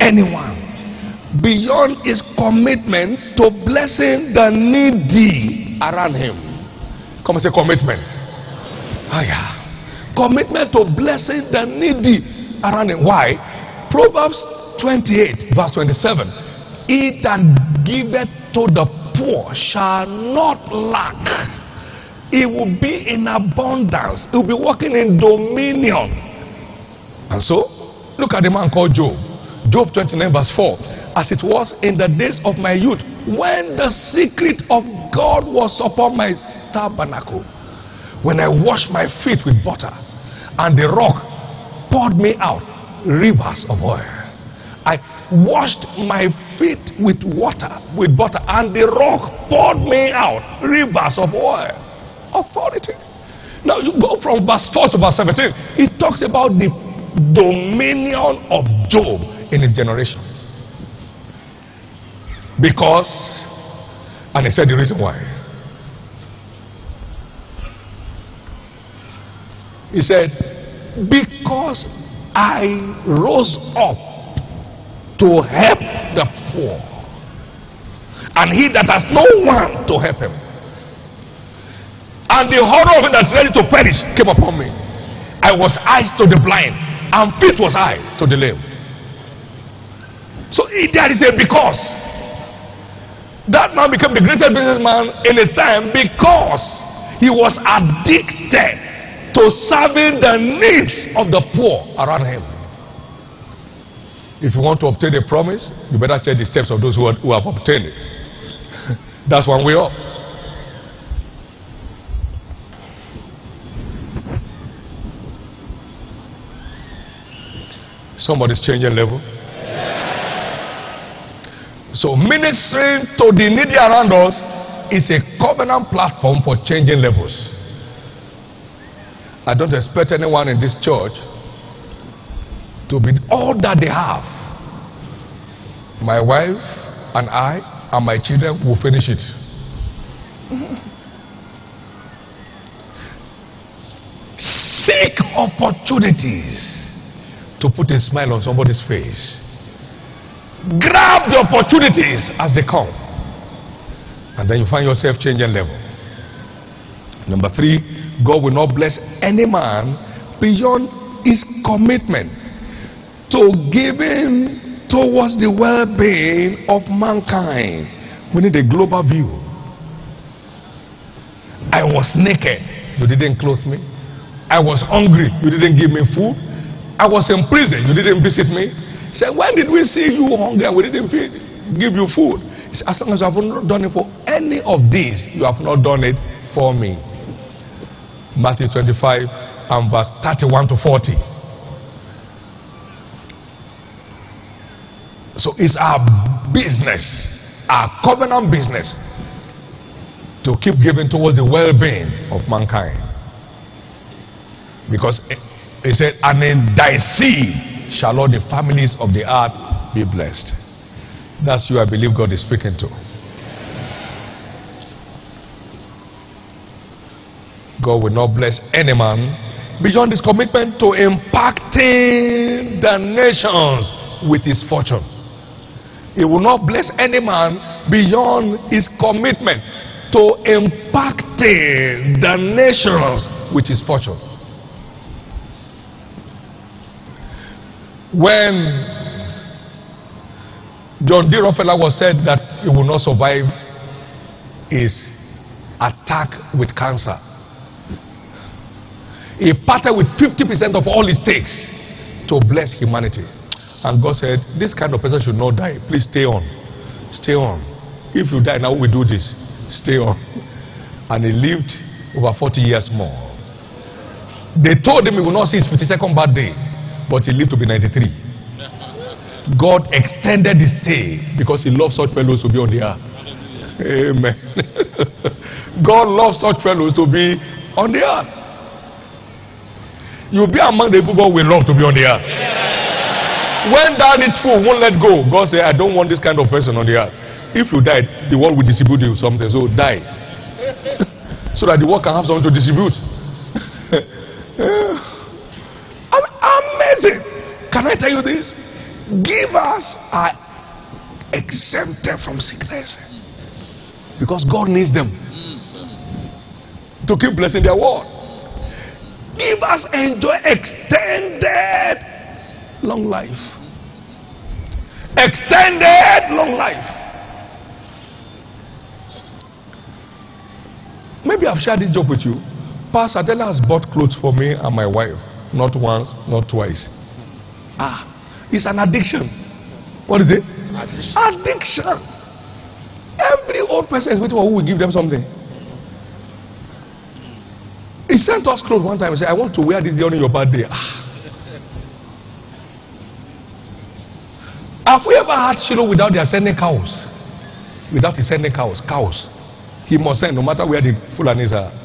anyone beyond his commitment to blessing the needy around him. Come and say commitment. Ah, yeah. Commitment to blessing the needy around him. Why? Proverbs 28, verse 27. He that giveth to the poor shall not lack. He will be in abundance. He will be walking in dominion. And so, look at the man called Job. Job 29, verse 4. As it was in the days of my youth, when the secret of God was upon my tabernacle, when I washed my feet with butter, and the rock poured me out rivers of oil. I washed my feet with water, with butter, and the rock poured me out rivers of oil. Authority. Now you go from verse 4 to verse 17. It talks about the dominion of Job in his generation. Because, and he said the reason why. He said, Because I rose up to help the poor, and he that has no one to help him, and the horror of him that's ready to perish came upon me. I was eyes to the blind, and feet was I to the lame. So there is a because. That man became the greatest businessman in his time because he was addicted to serving the needs of the poor around him. If you want to obtain a promise, you better check the steps of those who, are, who have obtained it. That's one way up. Somebody's changing level. So ministering to the needy around us is a covenant platform for changing levels. I don't expect anyone in this church to be all that they have. My wife and I and my children will finish it. Seek opportunities to put a smile on somebody's face. Grab the opportunities as they come. And then you find yourself changing level. Number three, God will not bless any man beyond his commitment to giving towards the well-being of mankind. We need a global view. I was naked, you didn't clothe me. I was hungry, you didn't give me food. I was in prison, you didn't visit me. He said, When did we see you hungry and we didn't feed, give you food? He said, As long as you have not done it for any of these, you have not done it for me. Matthew 25 and verse 31 to 40. So it's our business, our covenant business, to keep giving towards the well being of mankind. Because he said, And in thy seed shall all the families of the earth be blessed. That's you I believe God is speaking to. God will not bless any man beyond his commitment to impacting the nations with his fortune. He will not bless any man beyond his commitment to impacting the nations with his fortune. When John D. Rockefeller was said that he will not survive his attack with cancer, he parted with 50% of all his takes to bless humanity. And God said, This kind of person should not die. Please stay on. Stay on. If you die now, we do this. Stay on. And he lived over 40 years more. They told him he would not see his 52nd birthday, but he lived to be 93. God extended his stay because he loves such fellows to be on the earth. Amen. God loves such fellows to be on the earth. You'll be among the people God will love to be on the earth. When that rich fool won't let go, God said, I don't want this kind of person on the earth. If you die, the world will distribute you something. So die. so that the world can have something to distribute. Amazing. Can I tell you this? Givers are exempted from sickness. Because God needs them to keep blessing their word. Givers enjoy extended long life. Extended long life. Maybe I've shared this joke with you. Pastor Adela has bought clothes for me and my wife. Not once, not twice. Ah, it's an addiction. What is it? Addiction. Addiction. Every old person is waiting for who will give them something. He sent us clothes one time and said, I want to wear this during your birthday. Ah. Have we ever had Shiloh without their sending cows? Without his sending cows, cows. He must send no matter where the Fulanis are.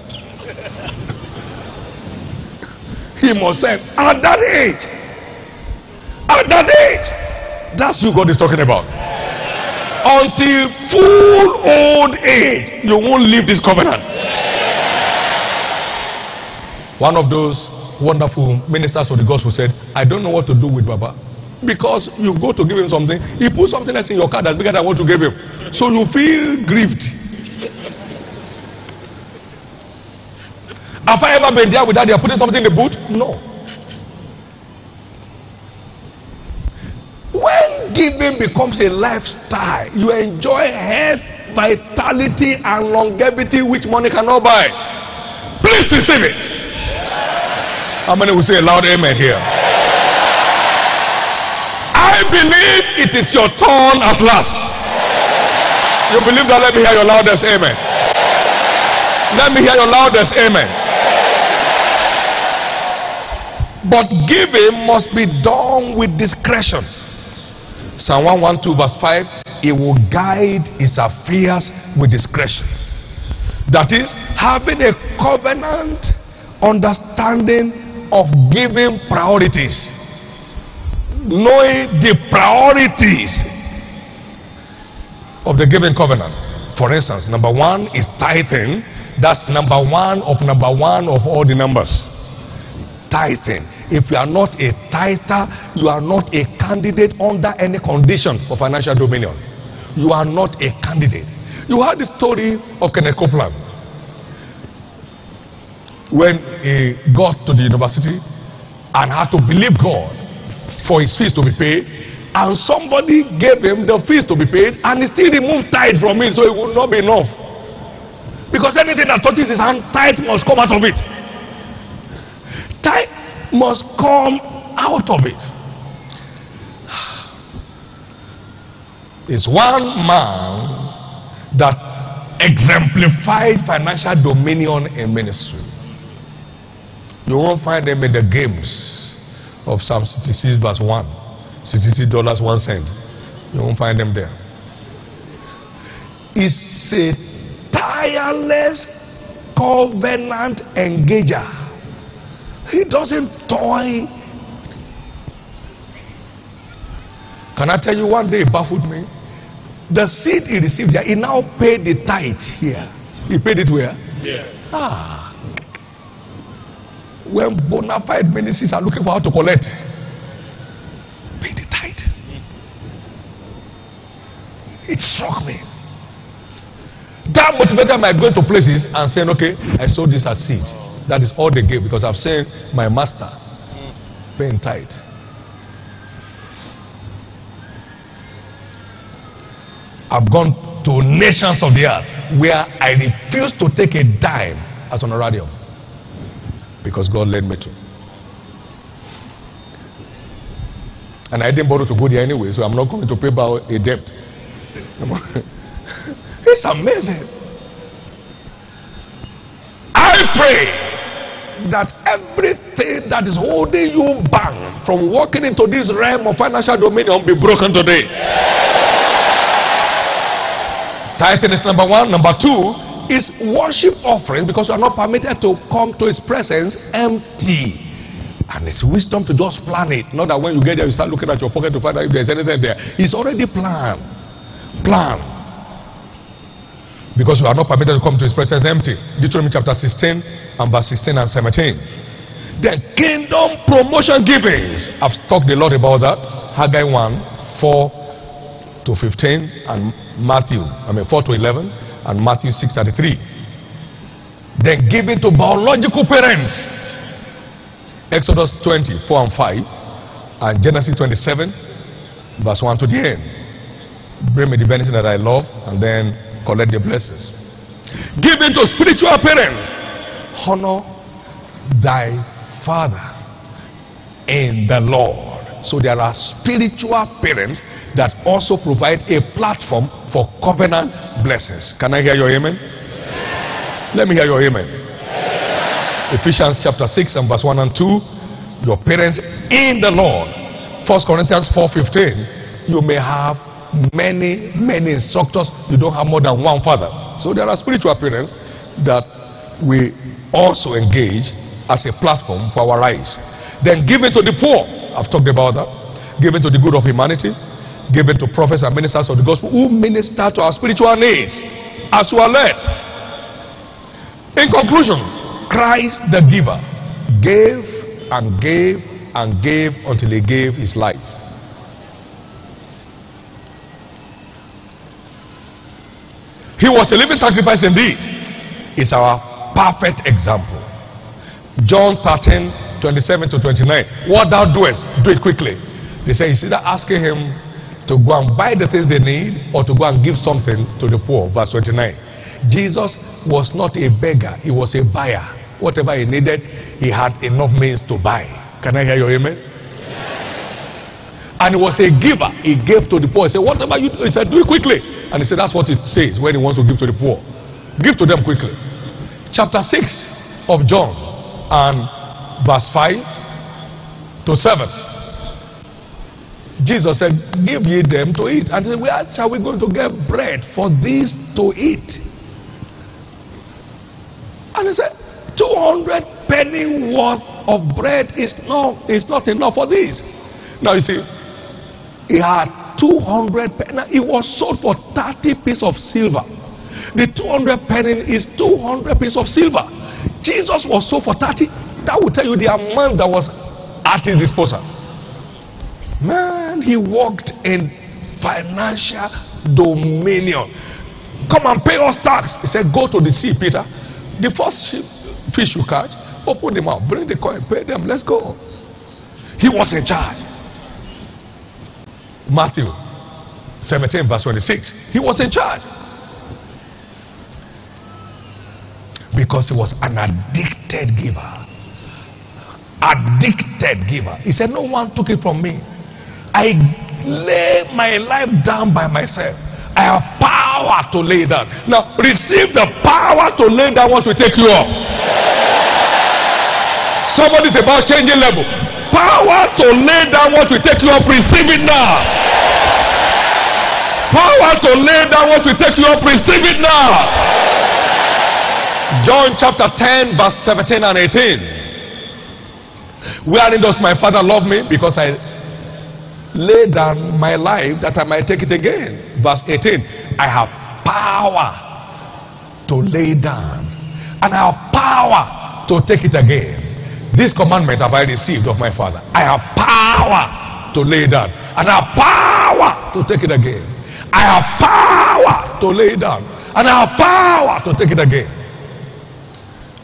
Send at that age. At that age. That's who God is talking about. Until full old age, you won't leave this covenant. One of those wonderful ministers of the gospel said, I don't know what to do with Baba. Because you go to give him something, he put something else in your car that's bigger than what you gave him. So you feel grieved. Have I ever been there without they are putting something in the boot? No. When giving becomes a lifestyle, you enjoy health, vitality, and longevity which money cannot buy. Please receive it. How many will say a loud amen here? I believe it is your turn at last. You believe that? Let me hear your loudest amen. Let me hear your loudest amen. But giving must be done with discretion. Psalm 112, verse 5 It will guide his affairs with discretion. That is, having a covenant understanding of giving priorities, knowing the priorities of the giving covenant. For instance, number one is tithing. That's number one of number one of all the numbers. Tithing. If you are not a tither, you are not a candidate under any condition for financial dominion. You are not a candidate. You heard the story of Kenneth Copeland when he got to the university and had to believe God for his fees to be paid, and somebody gave him the fees to be paid, and he still removed tithe from it, so it would not be enough. Because anything that touches his hand, tithe must come out of it. Tithe must come out of it. It's one man that exemplified financial dominion in ministry. You won't find them in the games of Psalm 66, verse 1. 66 dollars, one cent. You won't find them there. It's a tireless covenant engager. He doesn't toy. Can I tell you one day it baffled me? The seed he received there, he now paid the tithe here. He paid it where? Yeah. Ah. When bona fide ministers are looking for how to collect, pay the tithe. It struck me. That motivated my going to places and saying, okay, I sold this as seed. That is all they gave because I've seen my master paying tithe. I've gone to nations of the earth where I refuse to take a dime as honorarium because God led me to. And I didn't bother to go there anyway, so I'm not going to pay back a debt. it's amazing. I pray that everything that is holding you back from walking into this realm of financial dominion be broken today. Tithing is number one. Number two is worship offering because you are not permitted to come to his presence empty. And it's wisdom to just plan it. Not that when you get there, you start looking at your pocket to find out if there's anything there. It's already planned. Plan. Because you are not permitted to come to his presence empty. Deuteronomy chapter 16 and verse 16 and 17. The kingdom promotion givings. I've talked a lot about that. Haggai 1, 4 to 15, and Matthew, I mean 4 to 11, and Matthew 6:33. Then giving to biological parents. Exodus 20, 4 and 5, and Genesis 27, verse 1 to the end. Bring me the benefit that I love, and then collect the blessings. Giving to spiritual parents. Honor thy father in the Lord. So there are spiritual parents that also provide a platform for covenant blessings. Can I hear your amen? Let me hear your amen. Ephesians chapter 6 and verse 1 and 2. Your parents in the Lord. First Corinthians 4:15. You may have many, many instructors. You don't have more than one father. So there are spiritual parents that we also engage as a platform for our lives. Then give it to the poor. I've talked about that. Give it to the good of humanity. Give it to prophets and ministers of the gospel who minister to our spiritual needs as we are led. In conclusion, Christ the giver gave and gave and gave until he gave his life. He was a living sacrifice indeed. Is our perfect example. John 13, 27 to 29. What thou doest, do it quickly. They say, "Is either asking him to go and buy the things they need or to go and give something to the poor. Verse 29. Jesus was not a beggar, he was a buyer. Whatever he needed, he had enough means to buy. Can I hear your amen? And he was a giver. He gave to the poor. He said, Whatever you do, he said, do it quickly. And he said, That's what it says when he wants to give to the poor. Give to them quickly. Chapter 6 of John and verse 5 to 7. Jesus said, Give ye them to eat. And he said, Where shall we go to get bread for these to eat? And he said, 200 penny worth of bread is not, is not enough for this. Now you see, he had 200 penny. It was sold for 30 pieces of silver. The 200 penny is 200 pieces of silver. Jesus was sold for 30. That will tell you the amount that was at his disposal. Man, he walked in financial dominion. Come and pay us tax. He said, Go to the sea, Peter. The first fish you catch, open them out, bring the coin, pay them, let's go. He was in charge. Matthew 17, verse 26. He was in charge. Because he was an addicted giver. Addicted giver. He said, No one took it from me. I lay my life down by myself. I have power to lay down. Now, receive the power to lay down what will take you up. Somebody's about changing level. Power to lay down what will take you up. Receive it now. Power to lay down what will take you up. Receive it now. John chapter 10, verse 17 and 18. Wherein does my father love me? Because I lay down my life that I might take it again. Verse 18 I have power to lay down, and I have power to take it again. This commandment have I received of my Father. I have power to lay down, and I have power to take it again. I have power to lay down, and I have power to take it again.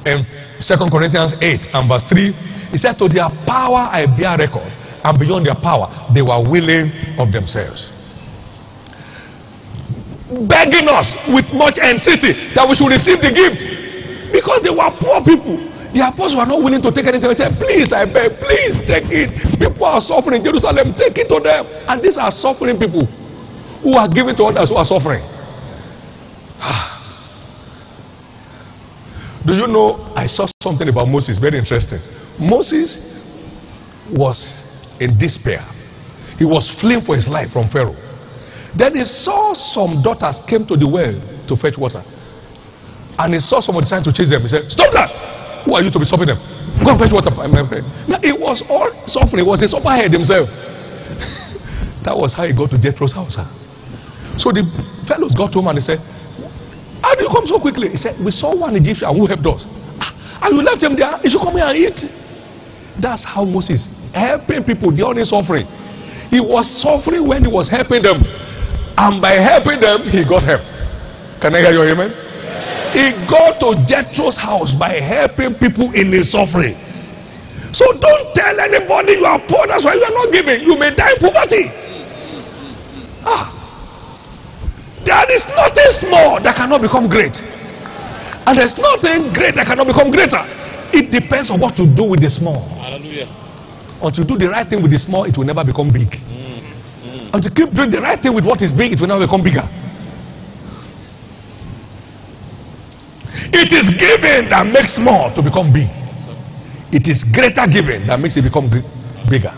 In 2 Corinthians 8 and verse 3, he said, To their power I bear record and beyond their power, they were willing of themselves. Begging us with much entreaty that we should receive the gift because they were poor people. The apostles were not willing to take anything. They said, Please, I beg, please take it. People are suffering in Jerusalem, take it to them. And these are suffering people who are giving to others who are suffering. Ah. Do you know? I saw something about Moses, very interesting. Moses was in despair, he was fleeing for his life from Pharaoh. Then he saw some daughters came to the well to fetch water. And he saw someone trying to chase them. He said, Stop that! Who are you to be stopping them? Go and fetch water, my friend. Now, it was all suffering. It was his upper head himself. that was how he got to Jethro's house. So the fellows got home and they said, How do you come so quickly? He said, We saw one Egyptian who helped us. Ah, and you left him there. He should come here and eat. That's how Moses helping people during suffering. He was suffering when he was helping them. And by helping them, he got help. Can I hear your amen? He got to Jethro's house by helping people in his suffering. So don't tell anybody you are poor. That's why you are not giving. You may die in poverty. Ah. There is nothing small that cannot become great. And there's nothing great that cannot become greater. It depends on what you do with the small. Hallelujah. Until you do the right thing with the small, it will never become big. Until you keep doing the right thing with what is big, it will never become bigger. It is giving that makes small to become big. It is greater giving that makes it become bigger.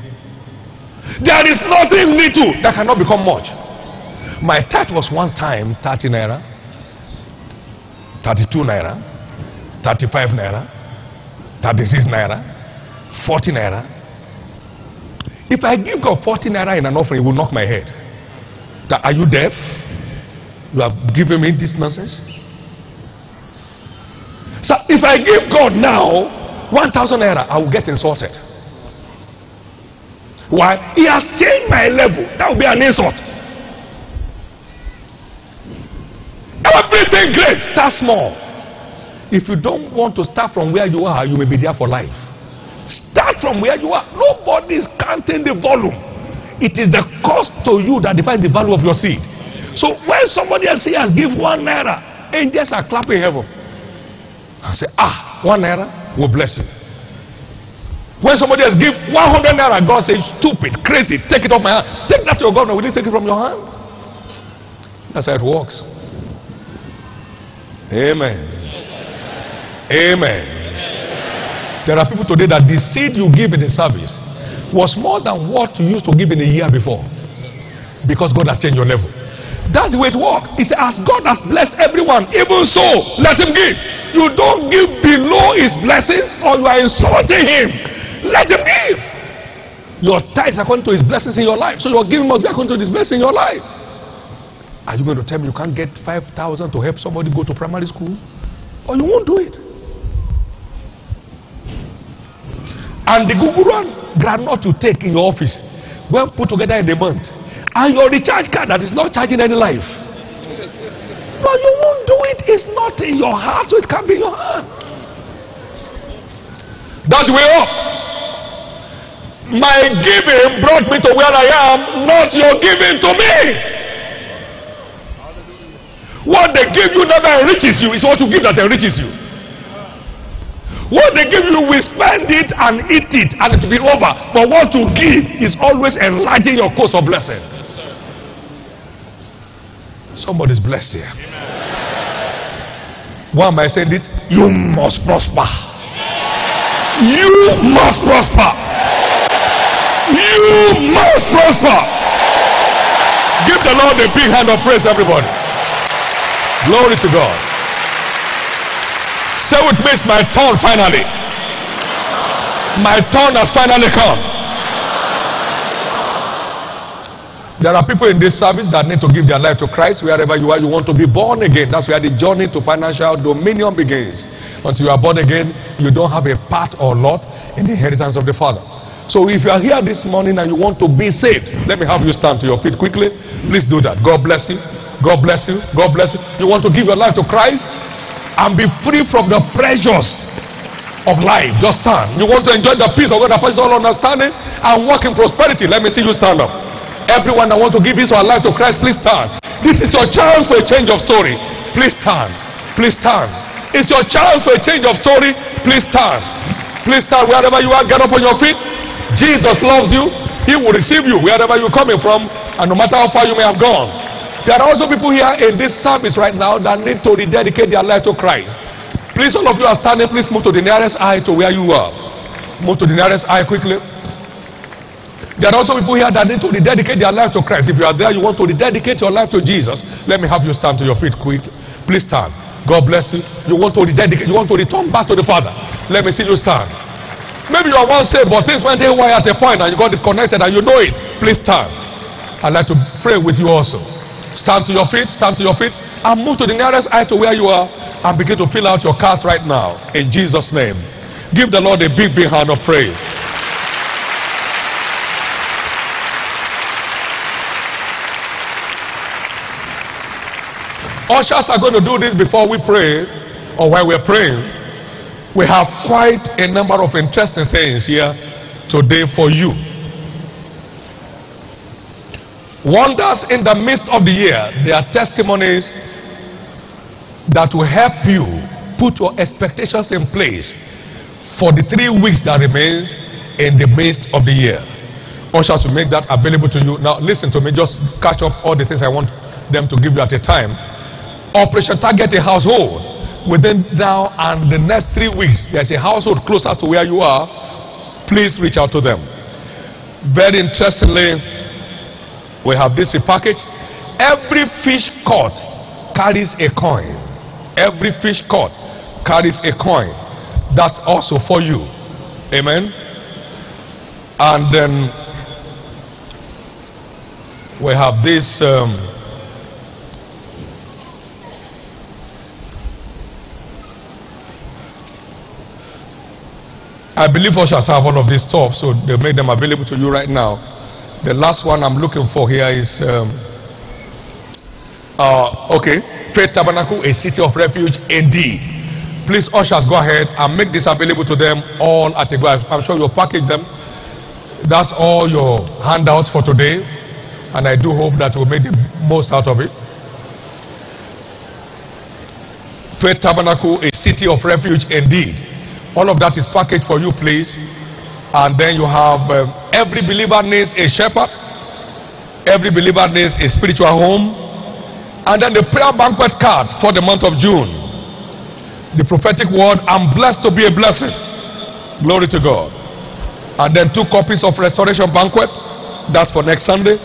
There is nothing little that cannot become much. My tithe was one time 30 naira, 32 naira, 35 naira, 36 naira, 40 naira. If I give God 40 naira in an offering, it will knock my head. That, are you deaf? You have given me this nonsense? So if I give God now 1,000 naira, I will get insulted. Why? He has changed my level. That will be an insult. Everything great, start small. If you don't want to start from where you are, you may be there for life. Start from where you are. Nobody is counting the volume. It is the cost to you that defines the value of your seed. So when somebody else has give one naira, angels are clapping heaven. I say, ah, one naira will bless you. When somebody else give 100 naira, God says, stupid, crazy, take it off my hand. Take that to your governor. Will he take it from your hand? That's how it works. Amen. Amen. There are people today that the seed you give in the service was more than what you used to give in a year before. Because God has changed your level. That's the way it works. It's as God has blessed everyone, even so, let him give. You don't give below his blessings or you are insulting him. Let him give. Your tithes according to his blessings in your life. So your giving must be according to his blessing in your life. Are you going to tell me you can't get 5,000 to help somebody go to primary school? Or you won't do it. And the Google granite you take in your office, well put together in a month, and your recharge card that is not charging any life. No, you won't do it. It's not in your heart, so it can't be in your hand. That's way up. My giving brought me to where I am, not your giving to me. What they give you never enriches you, it's what you give that enriches you. What they give you, we spend it and eat it and it will be over. But what you give is always enlarging your course of blessing. Somebody's blessed here. Why am I saying this? You must prosper. You must prosper. You must prosper. Give the Lord a big hand of praise, everybody. Glory to God. Say with me, it's my turn finally. My turn has finally come. There are people in this service that need to give their life to Christ. Wherever you are, you want to be born again. That's where the journey to financial dominion begins. Until you are born again, you don't have a part or lot in the inheritance of the Father. So if you are here this morning and you want to be saved, let me have you stand to your feet quickly. Please do that. God bless you. God bless you. God bless you. You want to give your life to Christ and be free from the pressures of life. Just stand. You want to enjoy the peace of God that passes all understanding and walk in prosperity. Let me see you stand up. Everyone that want to give his or her life to Christ, please stand. This is your chance for a change of story. Please stand. Please stand. It's your chance for a change of story. Please stand. Please stand wherever you are. Get up on your feet. Jesus loves you. He will receive you wherever you're coming from, and no matter how far you may have gone. There are also people here in this service right now that need to rededicate their life to Christ. Please, all of you are standing. Please move to the nearest eye to where you are. Move to the nearest eye quickly. There are also people here that need to rededicate their life to Christ. If you are there, you want to rededicate your life to Jesus. Let me have you stand to your feet quick. Please stand. God bless you. You want to rededicate, you want to return back to the Father. Let me see you stand. Maybe you are once saved, but things went haywire at a point and you got disconnected and you know it. Please stand. I'd like to pray with you also. Stand to your feet, stand to your feet, and move to the nearest eye to where you are and begin to fill out your cards right now in Jesus' name. Give the Lord a big, big hand of praise. Ushers are going to do this before we pray or while we're praying. We have quite a number of interesting things here today for you. Wonders in the midst of the year. There are testimonies that will help you put your expectations in place for the three weeks that remains in the midst of the year. Ushers will make that available to you. Now listen to me, just catch up all the things I want them to give you at a time. Operation Target a household. Within now and the next three weeks, there's a household closer to where you are. Please reach out to them. Very interestingly, we have this package. Every fish caught carries a coin. Every fish caught carries a coin. That's also for you. Amen. And then we have this. Um, I believe ushers have all of this stuff, so they make them available to you right now. The last one I'm looking for here is um, uh, okay, Faith Tabernacle, a city of refuge indeed. Please, ushers, go ahead and make this available to them all at a go. I'm sure you'll package them. That's all your handouts for today, and I do hope that we'll make the most out of it. Faith Tabernacle, a city of refuge indeed. All of that is packaged for you, please. And then you have um, every believer needs a shepherd. Every believer needs a spiritual home. And then the prayer banquet card for the month of June. The prophetic word, I'm blessed to be a blessing. Glory to God. And then two copies of restoration banquet. That's for next Sunday.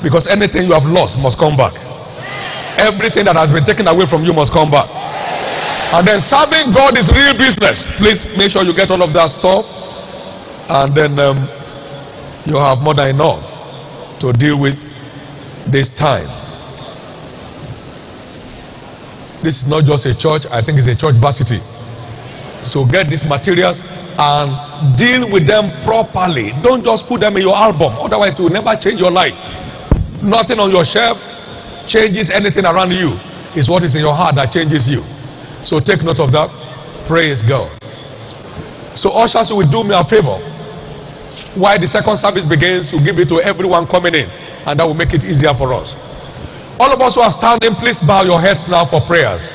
Because anything you have lost must come back. Everything that has been taken away from you must come back. And then serving God is real business. Please make sure you get all of that stuff and then um, you have more than enough to deal with this time. This is not just a church, I think it's a church varsity. So get these materials and deal with them properly. Don't just put them in your album, otherwise, it will never change your life. Nothing on your shelf changes anything around you. It's what is in your heart that changes you. So take note of that. Praise God. So, ushers will do me a favor why the second service begins, you give it to everyone coming in, and that will make it easier for us. All of us who are standing, please bow your heads now for prayers.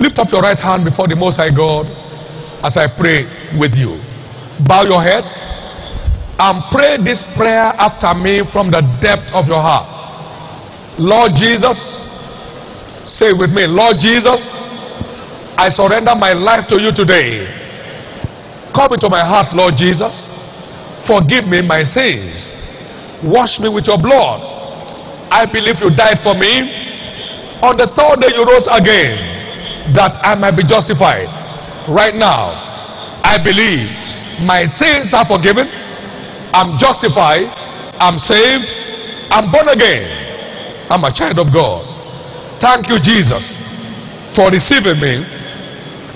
Lift up your right hand before the Most High God as I pray with you. Bow your heads and pray this prayer after me from the depth of your heart. Lord Jesus, say with me, Lord Jesus, I surrender my life to you today. Come into my heart, Lord Jesus. Forgive me my sins. Wash me with your blood. I believe you died for me. On the third day you rose again that I might be justified. Right now, I believe my sins are forgiven. I'm justified. I'm saved. I'm born again. I'm a child of God. Thank you, Jesus, for receiving me.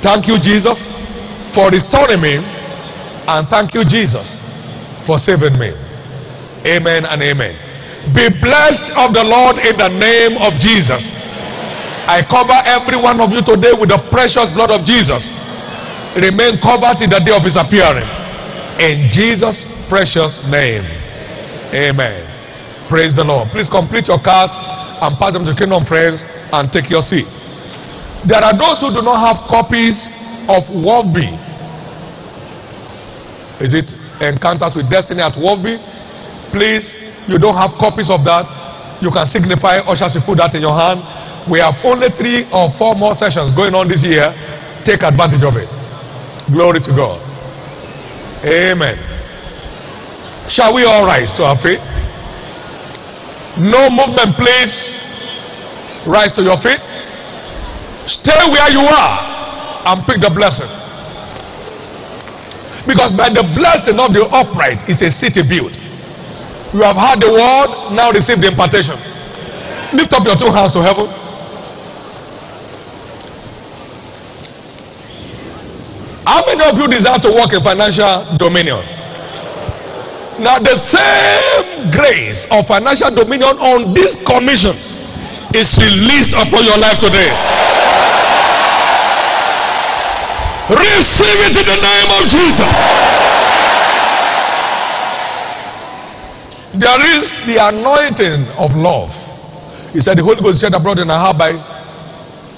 Thank you, Jesus, for restoring me. And thank you, Jesus, for saving me. Amen and amen. Be blessed of the Lord in the name of Jesus. I cover every one of you today with the precious blood of Jesus. Remain covered in the day of his appearing. In Jesus' precious name. Amen. Praise the Lord. Please complete your cards and pass them to Kingdom Friends and take your seat. There are those who do not have copies of WOFBI. Is it Encounters with Destiny at WOFBI? Please, you don't have copies of that. You can signify, ushers, you put that in your hand. We have only three or four more sessions going on this year. Take advantage of it. Glory to God. Amen. Shall we all rise to our feet? No movement, please. Rise to your feet. Stay where you are and pick the blessing. Because by the blessing of the upright is a city built. You have heard the word, now receive the impartation. Lift up your two hands to heaven. How many of you desire to walk in financial dominion? Now, the same grace of financial dominion on this commission is released upon your life today. Receive it in the name of Jesus. There is the anointing of love. He said, The Holy Ghost shed abroad in our heart by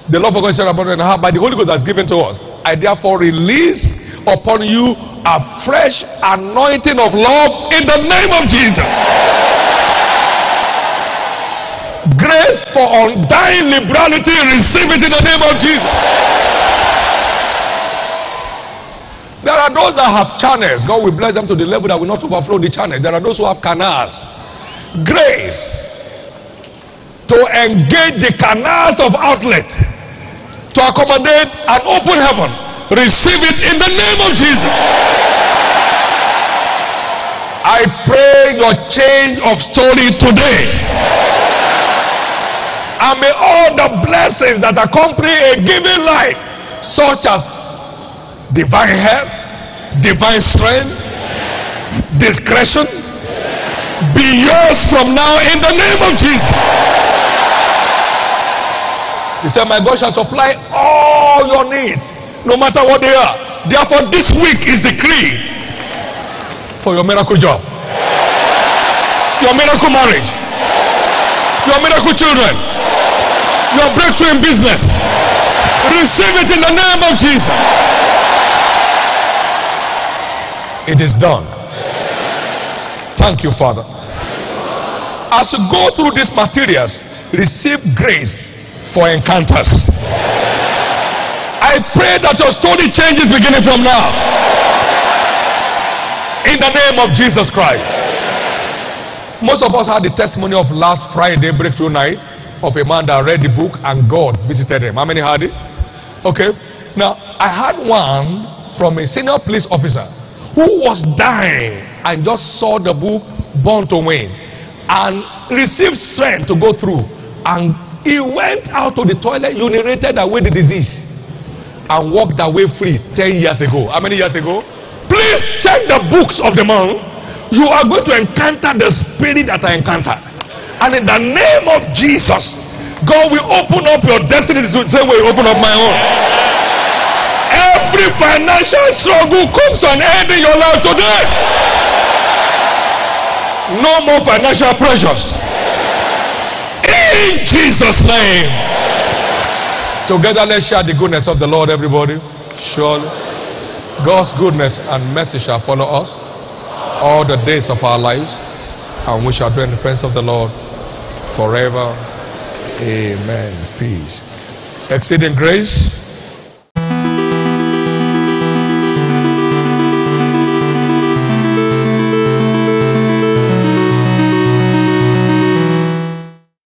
the love of God shed abroad in our heart by the Holy Ghost that's given to us. I therefore release upon you a fresh anointing of love in the name of Jesus. Grace for undying liberality, receive it in the name of Jesus. There are those that have channels. God will bless them to the level that will not overflow the channels. There are those who have canals. Grace to engage the canals of outlet to accommodate an open heaven. Receive it in the name of Jesus. I pray your change of story today. And may all the blessings that accompany a given life, such as divine help, divine strength, discretion, be yours from now in the name of Jesus. He said, My God shall supply all your needs, no matter what they are. Therefore, this week is decree for your miracle job, your miracle marriage, your miracle children, your breakthrough in business. Receive it in the name of Jesus. It is done. Thank you, Father. As you go through these materials, receive grace for encounters. I pray that your story changes beginning from now. In the name of Jesus Christ. Most of us had the testimony of last Friday breakthrough night of a man that read the book and God visited him. How many had it? Okay. Now, I had one from a senior police officer who was dying and just saw the book Born to Win and received strength to go through. And he went out to the toilet, urinated away the disease, and walked away free 10 years ago. How many years ago? Please check the books of the man. You are going to encounter the spirit that I encountered. And in the name of Jesus, God will open up your destiny the same way you open up my own. Every financial struggle comes to an end in your life today. No more financial pressures. In Jesus' name. Together, let's share the goodness of the Lord, everybody. Surely, God's goodness and mercy shall follow us all the days of our lives, and we shall dwell in the presence of the Lord forever. Amen. Peace. Exceeding grace